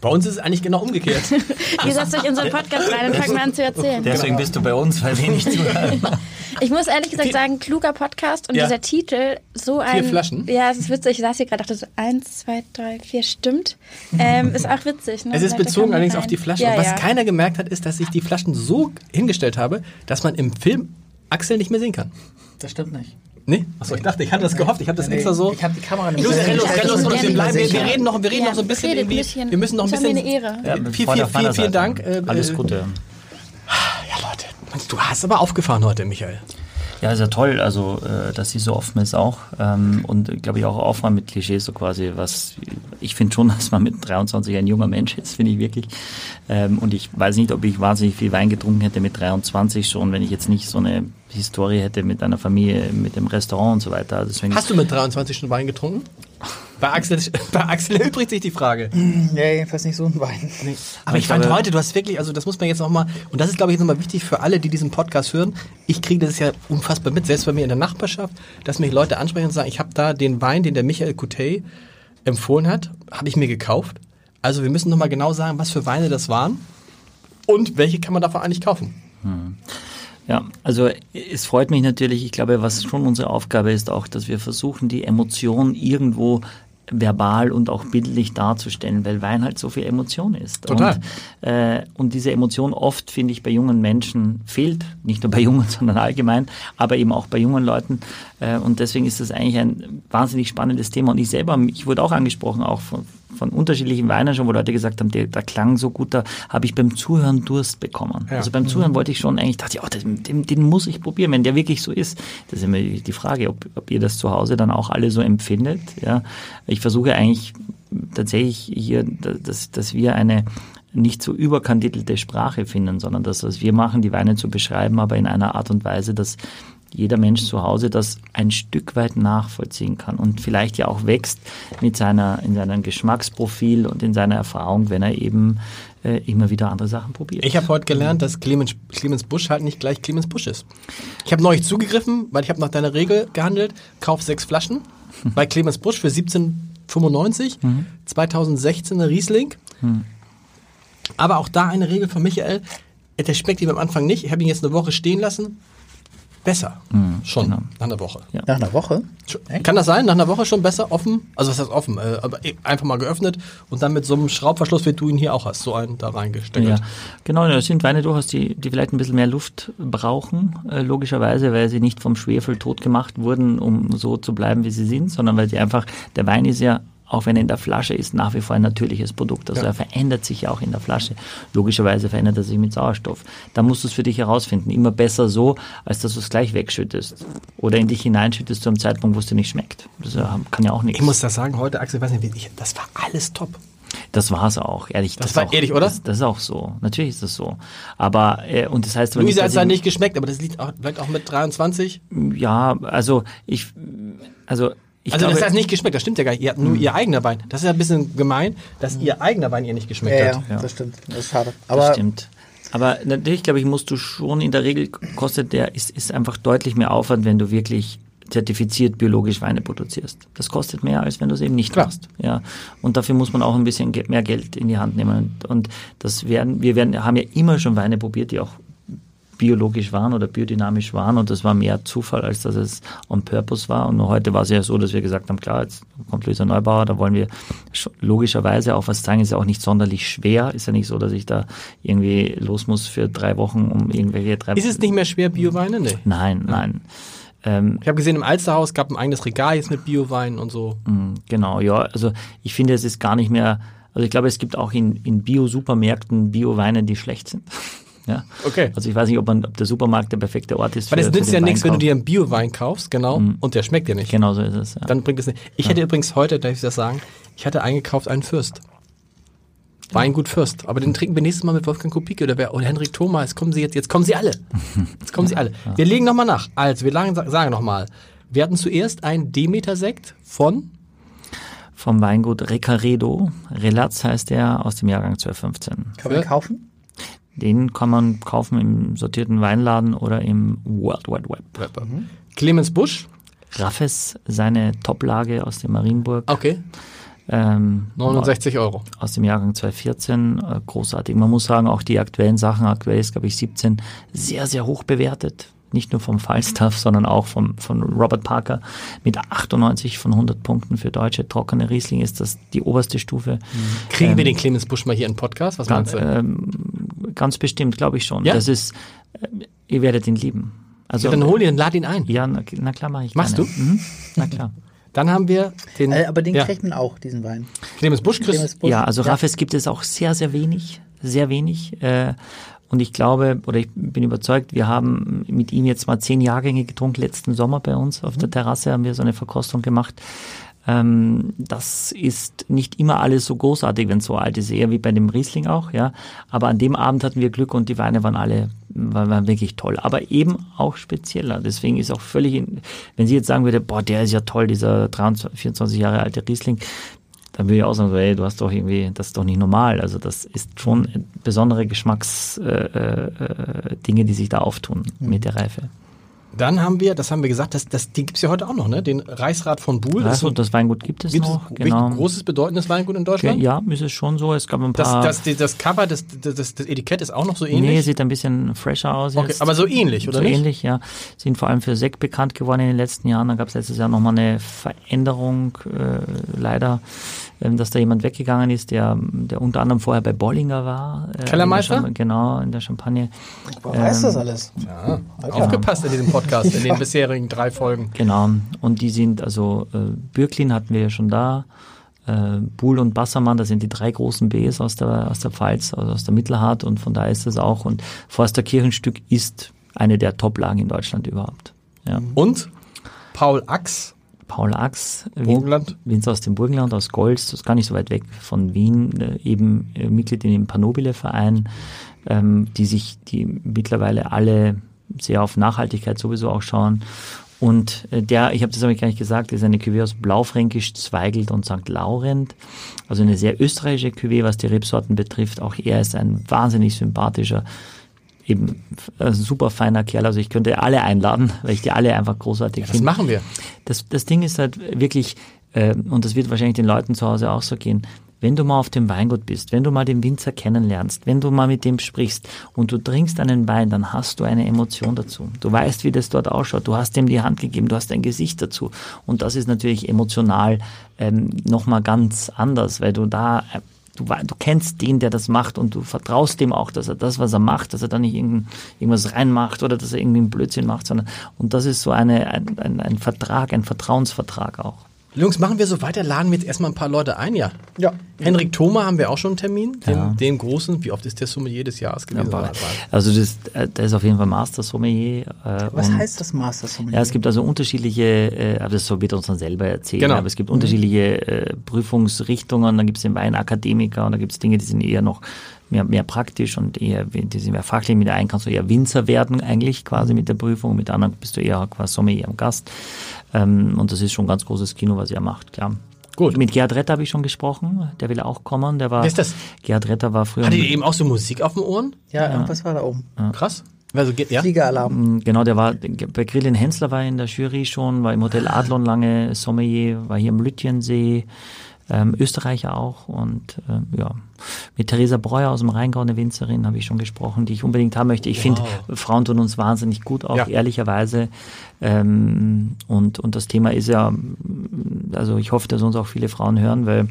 Bei uns ist es eigentlich genau umgekehrt. Ihr setzt euch in unseren Podcast rein und fangt mal an zu erzählen. Deswegen bist du bei uns, weil wir nicht zuhören. Ich muss ehrlich gesagt sagen, kluger Podcast und ja. dieser Titel, so ein... Vier Flaschen? Ja, es ist witzig. Ich saß hier gerade dachte so, eins, zwei, drei, vier, stimmt. Ähm, ist auch witzig. Ne? Es ist bezogen allerdings auf die Flaschen. Ja, und was ja. keiner gemerkt hat, ist, dass ich die Flaschen so hingestellt habe, dass man im Film Axel nicht mehr sehen kann. Das stimmt nicht. Nee? Achso, ich dachte, ich hatte das gehofft. Ich habe das nee, extra so. Ich habe die Kamera nicht. Los, renn los, renn los, los, wir, bleiben, wir, wir reden noch, wir reden ja, noch so ein bisschen irgendwie. Wir müssen noch ein bisschen. Mir eine Ehre. Ja, viel, viel, viel, vielen Dank. Äh, Alles Gute. Ja, Leute, du hast aber aufgefahren heute, Michael. Ja, ist ja toll, also äh, dass sie so offen ist auch ähm, und glaube ich auch offen mit Klischees so quasi, was ich finde schon, dass man mit 23 ein junger Mensch ist, finde ich wirklich. Ähm, und ich weiß nicht, ob ich wahnsinnig viel Wein getrunken hätte mit 23 schon, wenn ich jetzt nicht so eine Historie hätte mit einer Familie, mit dem Restaurant und so weiter. Deswegen Hast du mit 23 schon Wein getrunken? Bei Axel, bei Axel übrigens sich die Frage. Ja, jedenfalls nicht so ein Wein. Nee. Aber ich, ich fand heute, du hast wirklich, also das muss man jetzt nochmal, und das ist glaube ich nochmal wichtig für alle, die diesen Podcast hören. Ich kriege das ja unfassbar mit, selbst bei mir in der Nachbarschaft, dass mich Leute ansprechen und sagen, ich habe da den Wein, den der Michael Coutet empfohlen hat, habe ich mir gekauft. Also wir müssen nochmal genau sagen, was für Weine das waren und welche kann man davon eigentlich kaufen. Hm. Ja, also es freut mich natürlich. Ich glaube, was schon unsere Aufgabe ist, auch, dass wir versuchen, die Emotion irgendwo verbal und auch bildlich darzustellen, weil Wein halt so viel Emotion ist. Total. Und, äh, und diese Emotion oft, finde ich, bei jungen Menschen fehlt, nicht nur bei Jungen, sondern allgemein, aber eben auch bei jungen Leuten. Äh, und deswegen ist das eigentlich ein wahnsinnig spannendes Thema. Und ich selber, ich wurde auch angesprochen, auch von, von unterschiedlichen Weinen schon, wo Leute gesagt haben, der, der klang so gut, da habe ich beim Zuhören Durst bekommen. Ja. Also beim mhm. Zuhören wollte ich schon eigentlich, dachte ich, oh, den, den, den, muss ich probieren, wenn der wirklich so ist. Das ist immer die Frage, ob, ob ihr das zu Hause dann auch alle so empfindet. Ja. Ich versuche eigentlich tatsächlich hier, dass, dass wir eine nicht so überkandidelte Sprache finden, sondern dass was wir machen, die Weine zu beschreiben, aber in einer Art und Weise, dass jeder Mensch zu Hause das ein Stück weit nachvollziehen kann und vielleicht ja auch wächst mit seiner, in seinem Geschmacksprofil und in seiner Erfahrung, wenn er eben äh, immer wieder andere Sachen probiert. Ich habe heute gelernt, dass Clemens, Clemens Busch halt nicht gleich Clemens Busch ist. Ich habe neulich zugegriffen, weil ich habe nach deiner Regel gehandelt, kauf sechs Flaschen bei Clemens Busch für 17,95, mhm. 2016 Riesling. Mhm. Aber auch da eine Regel von Michael, der schmeckt ihm am Anfang nicht. Ich habe ihn jetzt eine Woche stehen lassen besser. Mhm, schon genau. nach einer Woche. Ja. Nach einer Woche? Echt? Kann das sein? Nach einer Woche schon besser? Offen? Also was heißt offen? Äh, aber e, einfach mal geöffnet und dann mit so einem Schraubverschluss, wie du ihn hier auch hast, so einen da reingesteckt. Ja, genau. Das sind Weine durchaus, die, die vielleicht ein bisschen mehr Luft brauchen, äh, logischerweise, weil sie nicht vom Schwefel tot gemacht wurden, um so zu bleiben, wie sie sind, sondern weil sie einfach, der Wein ist ja auch wenn er in der Flasche ist, nach wie vor ein natürliches Produkt. Also ja. er verändert sich ja auch in der Flasche. Logischerweise verändert er sich mit Sauerstoff. Da musst du es für dich herausfinden. Immer besser so, als dass du es gleich wegschüttest. Oder in dich hineinschüttest zu einem Zeitpunkt, wo es dir nicht schmeckt. Das kann ja auch nichts. Ich muss das sagen, heute, Axel, weiß nicht, das war alles top. Das war es auch, ehrlich. Das, das war auch, ehrlich, oder? Das, das, ist auch so. Natürlich ist das so. Aber, äh, und das heißt... Luisa hat es nicht geschmeckt, aber das liegt auch, vielleicht auch mit 23? Ja, also ich, also ich also glaube, das heißt nicht geschmeckt, das stimmt ja gar nicht. Ihr habt nur mhm. ihr eigener Wein. Das ist ja ein bisschen gemein, dass mhm. ihr eigener Wein ihr nicht geschmeckt ja, hat. Ja, das stimmt. Das ist schade. Aber das stimmt. Aber natürlich, glaube ich, musst du schon in der Regel kostet der, ist, ist einfach deutlich mehr Aufwand, wenn du wirklich zertifiziert biologisch Weine produzierst. Das kostet mehr, als wenn du es eben nicht Klar. machst. Ja. Und dafür muss man auch ein bisschen mehr Geld in die Hand nehmen. Und das werden, wir werden, haben ja immer schon Weine probiert, die auch biologisch waren oder biodynamisch waren und das war mehr Zufall, als dass es on purpose war. Und nur heute war es ja so, dass wir gesagt haben, klar, jetzt kommt Luisa Neubauer, da wollen wir logischerweise auch was zeigen, ist ja auch nicht sonderlich schwer, ist ja nicht so, dass ich da irgendwie los muss für drei Wochen, um irgendwelche drei Ist es nicht mehr schwer, Bioweine? Nee. Nein, nein. Ähm, ich habe gesehen, im Alsterhaus gab ein eigenes Regal jetzt mit Bioweinen und so. Mm, genau, ja. Also ich finde, es ist gar nicht mehr, also ich glaube, es gibt auch in, in Bio-Supermärkten Bio-Weine, die schlecht sind. Ja. Okay. Also ich weiß nicht, ob, man, ob der Supermarkt der perfekte Ort ist. Weil es nützt ja nichts, wenn du dir einen Bio-Wein kaufst, genau, mm. und der schmeckt dir nicht. Genau so ist es. Ja. Dann bringt es nicht. Ich ja. hätte übrigens heute, darf ich das sagen, ich hatte eingekauft einen Fürst. Weingut Fürst. Aber den trinken wir nächstes Mal mit Wolfgang Kupicki oder, wer, oder Henrik Thoma. Jetzt kommen sie jetzt, jetzt kommen sie alle. Jetzt kommen sie alle. Wir legen nochmal nach. Also, wir lagen, sagen nochmal. Wir hatten zuerst einen Demeter-Sekt von vom Weingut Recaredo. Relatz heißt der aus dem Jahrgang 1215. Kann man kaufen? Den kann man kaufen im sortierten Weinladen oder im World Wide Web. Mhm. Clemens Busch. Raffes, seine Toplage aus dem Marienburg. Okay. Ähm, 69 Euro. Aus dem Jahrgang 2014, äh, großartig. Man muss sagen, auch die aktuellen Sachen, aktuell ist glaube ich 17, sehr, sehr hoch bewertet. Nicht nur vom Falstaff, sondern auch vom, von Robert Parker. Mit 98 von 100 Punkten für deutsche trockene Riesling ist das die oberste Stufe. Mhm. Kriegen ähm, wir den Clemens Busch mal hier in Podcast? Was ganz, meinst du? Ähm, ganz bestimmt, glaube ich schon. Ja? Das ist, äh, ihr werdet ihn lieben. Also, ja, dann hol ihn, lad ihn ein. Ja, na, na klar mache ich Machst gerne. du? Mhm. Na klar. Dann haben wir den. Äh, aber den ja. kriegt man auch, diesen Wein. Clemens Busch, Chris. Busch. Ja, also ja. Raffes gibt es auch sehr, sehr wenig. Sehr wenig. Äh, und ich glaube, oder ich bin überzeugt, wir haben mit ihm jetzt mal zehn Jahrgänge getrunken. Letzten Sommer bei uns auf der mhm. Terrasse haben wir so eine Verkostung gemacht. Ähm, das ist nicht immer alles so großartig, wenn es so alt ist, eher wie bei dem Riesling auch, ja. Aber an dem Abend hatten wir Glück und die Weine waren alle waren, wirklich toll, aber eben auch spezieller. Deswegen ist auch völlig, wenn Sie jetzt sagen würde, boah, der ist ja toll, dieser 23, 24 Jahre alte Riesling, dann würde ich auch sagen, ey, du hast doch irgendwie, das ist doch nicht normal. Also das ist schon besondere Geschmacksdinge, äh, äh, die sich da auftun mhm. mit der Reife. Dann haben wir, das haben wir gesagt, das, das, die gibt's ja heute auch noch, ne? Den Reichsrat von Buhl. Das, das, das Weingut gibt es noch. Genau. Großes, bedeutendes Weingut in Deutschland? Ja, ist es schon so. Es gab ein paar. Das, das, das Cover, das, das, das Etikett ist auch noch so ähnlich? Nee, sieht ein bisschen fresher aus okay, Aber so ähnlich, oder so nicht? So ähnlich, ja. Sind vor allem für Sekt bekannt geworden in den letzten Jahren. Da gab es letztes Jahr nochmal eine Veränderung, äh, leider ähm, dass da jemand weggegangen ist, der, der unter anderem vorher bei Bollinger war. Äh, Kellermeister? In genau, in der Champagne. Wer ähm, weiß das alles? Ja, aufgepasst in diesem Podcast, in den bisherigen drei Folgen. Genau, und die sind, also äh, Bürklin hatten wir ja schon da, äh, Buhl und Bassermann, das sind die drei großen Bs aus der, aus der Pfalz, also aus der Mittelhart und von da ist es auch. Und Forster Kirchenstück ist eine der Top-Lagen in Deutschland überhaupt. Ja. Und Paul Ax Paul Ax, Burgenland. Winzer aus dem Burgenland, aus Golz, das ist gar nicht so weit weg von Wien, äh, eben äh, Mitglied in dem Panobile-Verein, ähm, die sich, die mittlerweile alle sehr auf Nachhaltigkeit sowieso auch schauen. Und äh, der, ich habe das aber gar nicht gesagt, ist eine Cuvée aus Blaufränkisch, Zweigelt und St. Laurent. Also eine sehr österreichische Cuvée, was die Rebsorten betrifft. Auch er ist ein wahnsinnig sympathischer eben ein super feiner Kerl. Also ich könnte alle einladen, weil ich die alle einfach großartig ja, finde. Das machen wir. Das, das Ding ist halt wirklich, äh, und das wird wahrscheinlich den Leuten zu Hause auch so gehen, wenn du mal auf dem Weingut bist, wenn du mal den Winzer kennenlernst, wenn du mal mit dem sprichst und du trinkst einen Wein, dann hast du eine Emotion dazu. Du weißt, wie das dort ausschaut. Du hast ihm die Hand gegeben, du hast ein Gesicht dazu. Und das ist natürlich emotional ähm, nochmal ganz anders, weil du da äh, du, du kennst den, der das macht und du vertraust dem auch, dass er das, was er macht, dass er da nicht irgendwas reinmacht oder dass er irgendwie einen Blödsinn macht, sondern und das ist so eine, ein, ein, ein Vertrag, ein Vertrauensvertrag auch. Jungs, machen wir so weiter, laden wir jetzt erstmal ein paar Leute ein, ja? Ja. Henrik Thoma haben wir auch schon einen Termin, den, ja. den großen, wie oft ist der Sommelier des Jahres gewesen? Ja, also das, äh, der ist auf jeden Fall Master Sommelier. Äh, Was heißt das Master Sommelier? Ja, es gibt also unterschiedliche, äh, aber das wird uns dann selber erzählen, genau. aber es gibt unterschiedliche äh, Prüfungsrichtungen, dann gibt es den Weinakademiker und da gibt es Dinge, die sind eher noch mehr, mehr praktisch und eher, die sind mehr fachlich. Mit der einen kannst du eher Winzer werden eigentlich quasi mit der Prüfung, mit der anderen bist du eher quasi Sommelier am Gast. Ähm, und das ist schon ein ganz großes Kino, was er macht, klar. Gut. Mit Gerhard Retter habe ich schon gesprochen. Der will auch kommen. Der war. Wer ist das? Gerhard Retter war früher. Hatte die eben auch so Musik auf den Ohren? Ja, ja. irgendwas war da oben. Ja. Krass. Also, ja? Fliegeralarm. Mm, genau, der war bei Grillin Hensler war in der Jury schon, war im Hotel Adlon lange Sommelier, war hier am Lütjensee, ähm, Österreicher auch und äh, ja. Mit Theresa Breuer aus dem Rheingau, eine Winzerin, habe ich schon gesprochen, die ich unbedingt haben möchte. Ich wow. finde, Frauen tun uns wahnsinnig gut, auch ja. ehrlicherweise. Ähm, und, und das Thema ist ja, also ich hoffe, dass uns auch viele Frauen hören, weil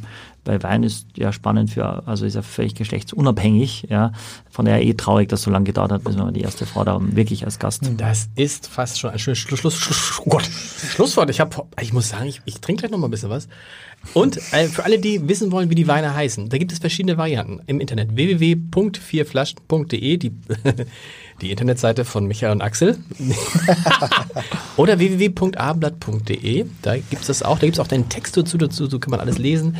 weil Wein ist ja spannend für, also ist ja völlig geschlechtsunabhängig, ja. Von daher eh traurig, dass so lange gedauert hat, bis wir die erste Frau da wirklich als Gast. Das ist fast schon ein schönes Schluss, Schluss, Schluss, oh Gott, Schlusswort. Ich habe, ich muss sagen, ich, ich trinke gleich noch mal ein bisschen was. Und äh, für alle, die wissen wollen, wie die Weine heißen, da gibt es verschiedene Varianten im Internet. www.vierflaschen.de, die, die Internetseite von Michael und Axel. Oder www.abendblatt.de, da gibt es das auch. Da gibt es auch deinen Text dazu, dazu, so kann man alles lesen.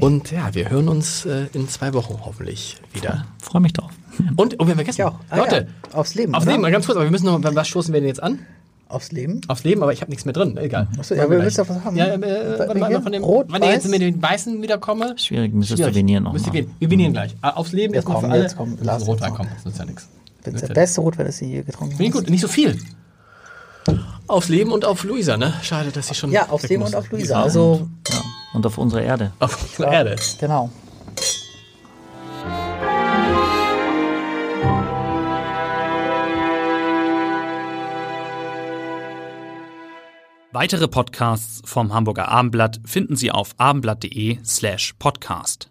Und ja, wir hören uns äh, in zwei Wochen hoffentlich wieder. Freue mich drauf. Und, oh, wir haben vergessen. Ja, ah, Leute, ja. aufs Leben. Aufs oder? Leben, ganz kurz, aber wir müssen noch, was stoßen wir denn jetzt an? Aufs Leben? Aufs Leben, aber ich habe nichts mehr drin. Egal. Achso, ja, aber willst du was haben? Ja, äh, warte mal, von dem, Rot, wenn ich jetzt mit den Weißen wieder komme. Schwierig, müsstest Schwierig. du venieren noch Müsste mal. gehen. Wir venieren gleich. Ah, Aufs Leben erstmal für alle. jetzt komm, Wir lass müssen Rotwein jetzt kommen, mal. das nützt ja nichts. Das ist der beste Rotwein, das du je getrunken hast. gut, nicht so viel. Aufs Leben und auf Luisa, ne? Schade, dass sie schon. Ja, aufs Leben muss. und auf Luisa. Also, Ja. Und auf unserer Erde. Auf unsere Erde. genau. Weitere Podcasts vom Hamburger Abendblatt finden Sie auf abendblatt.de slash podcast.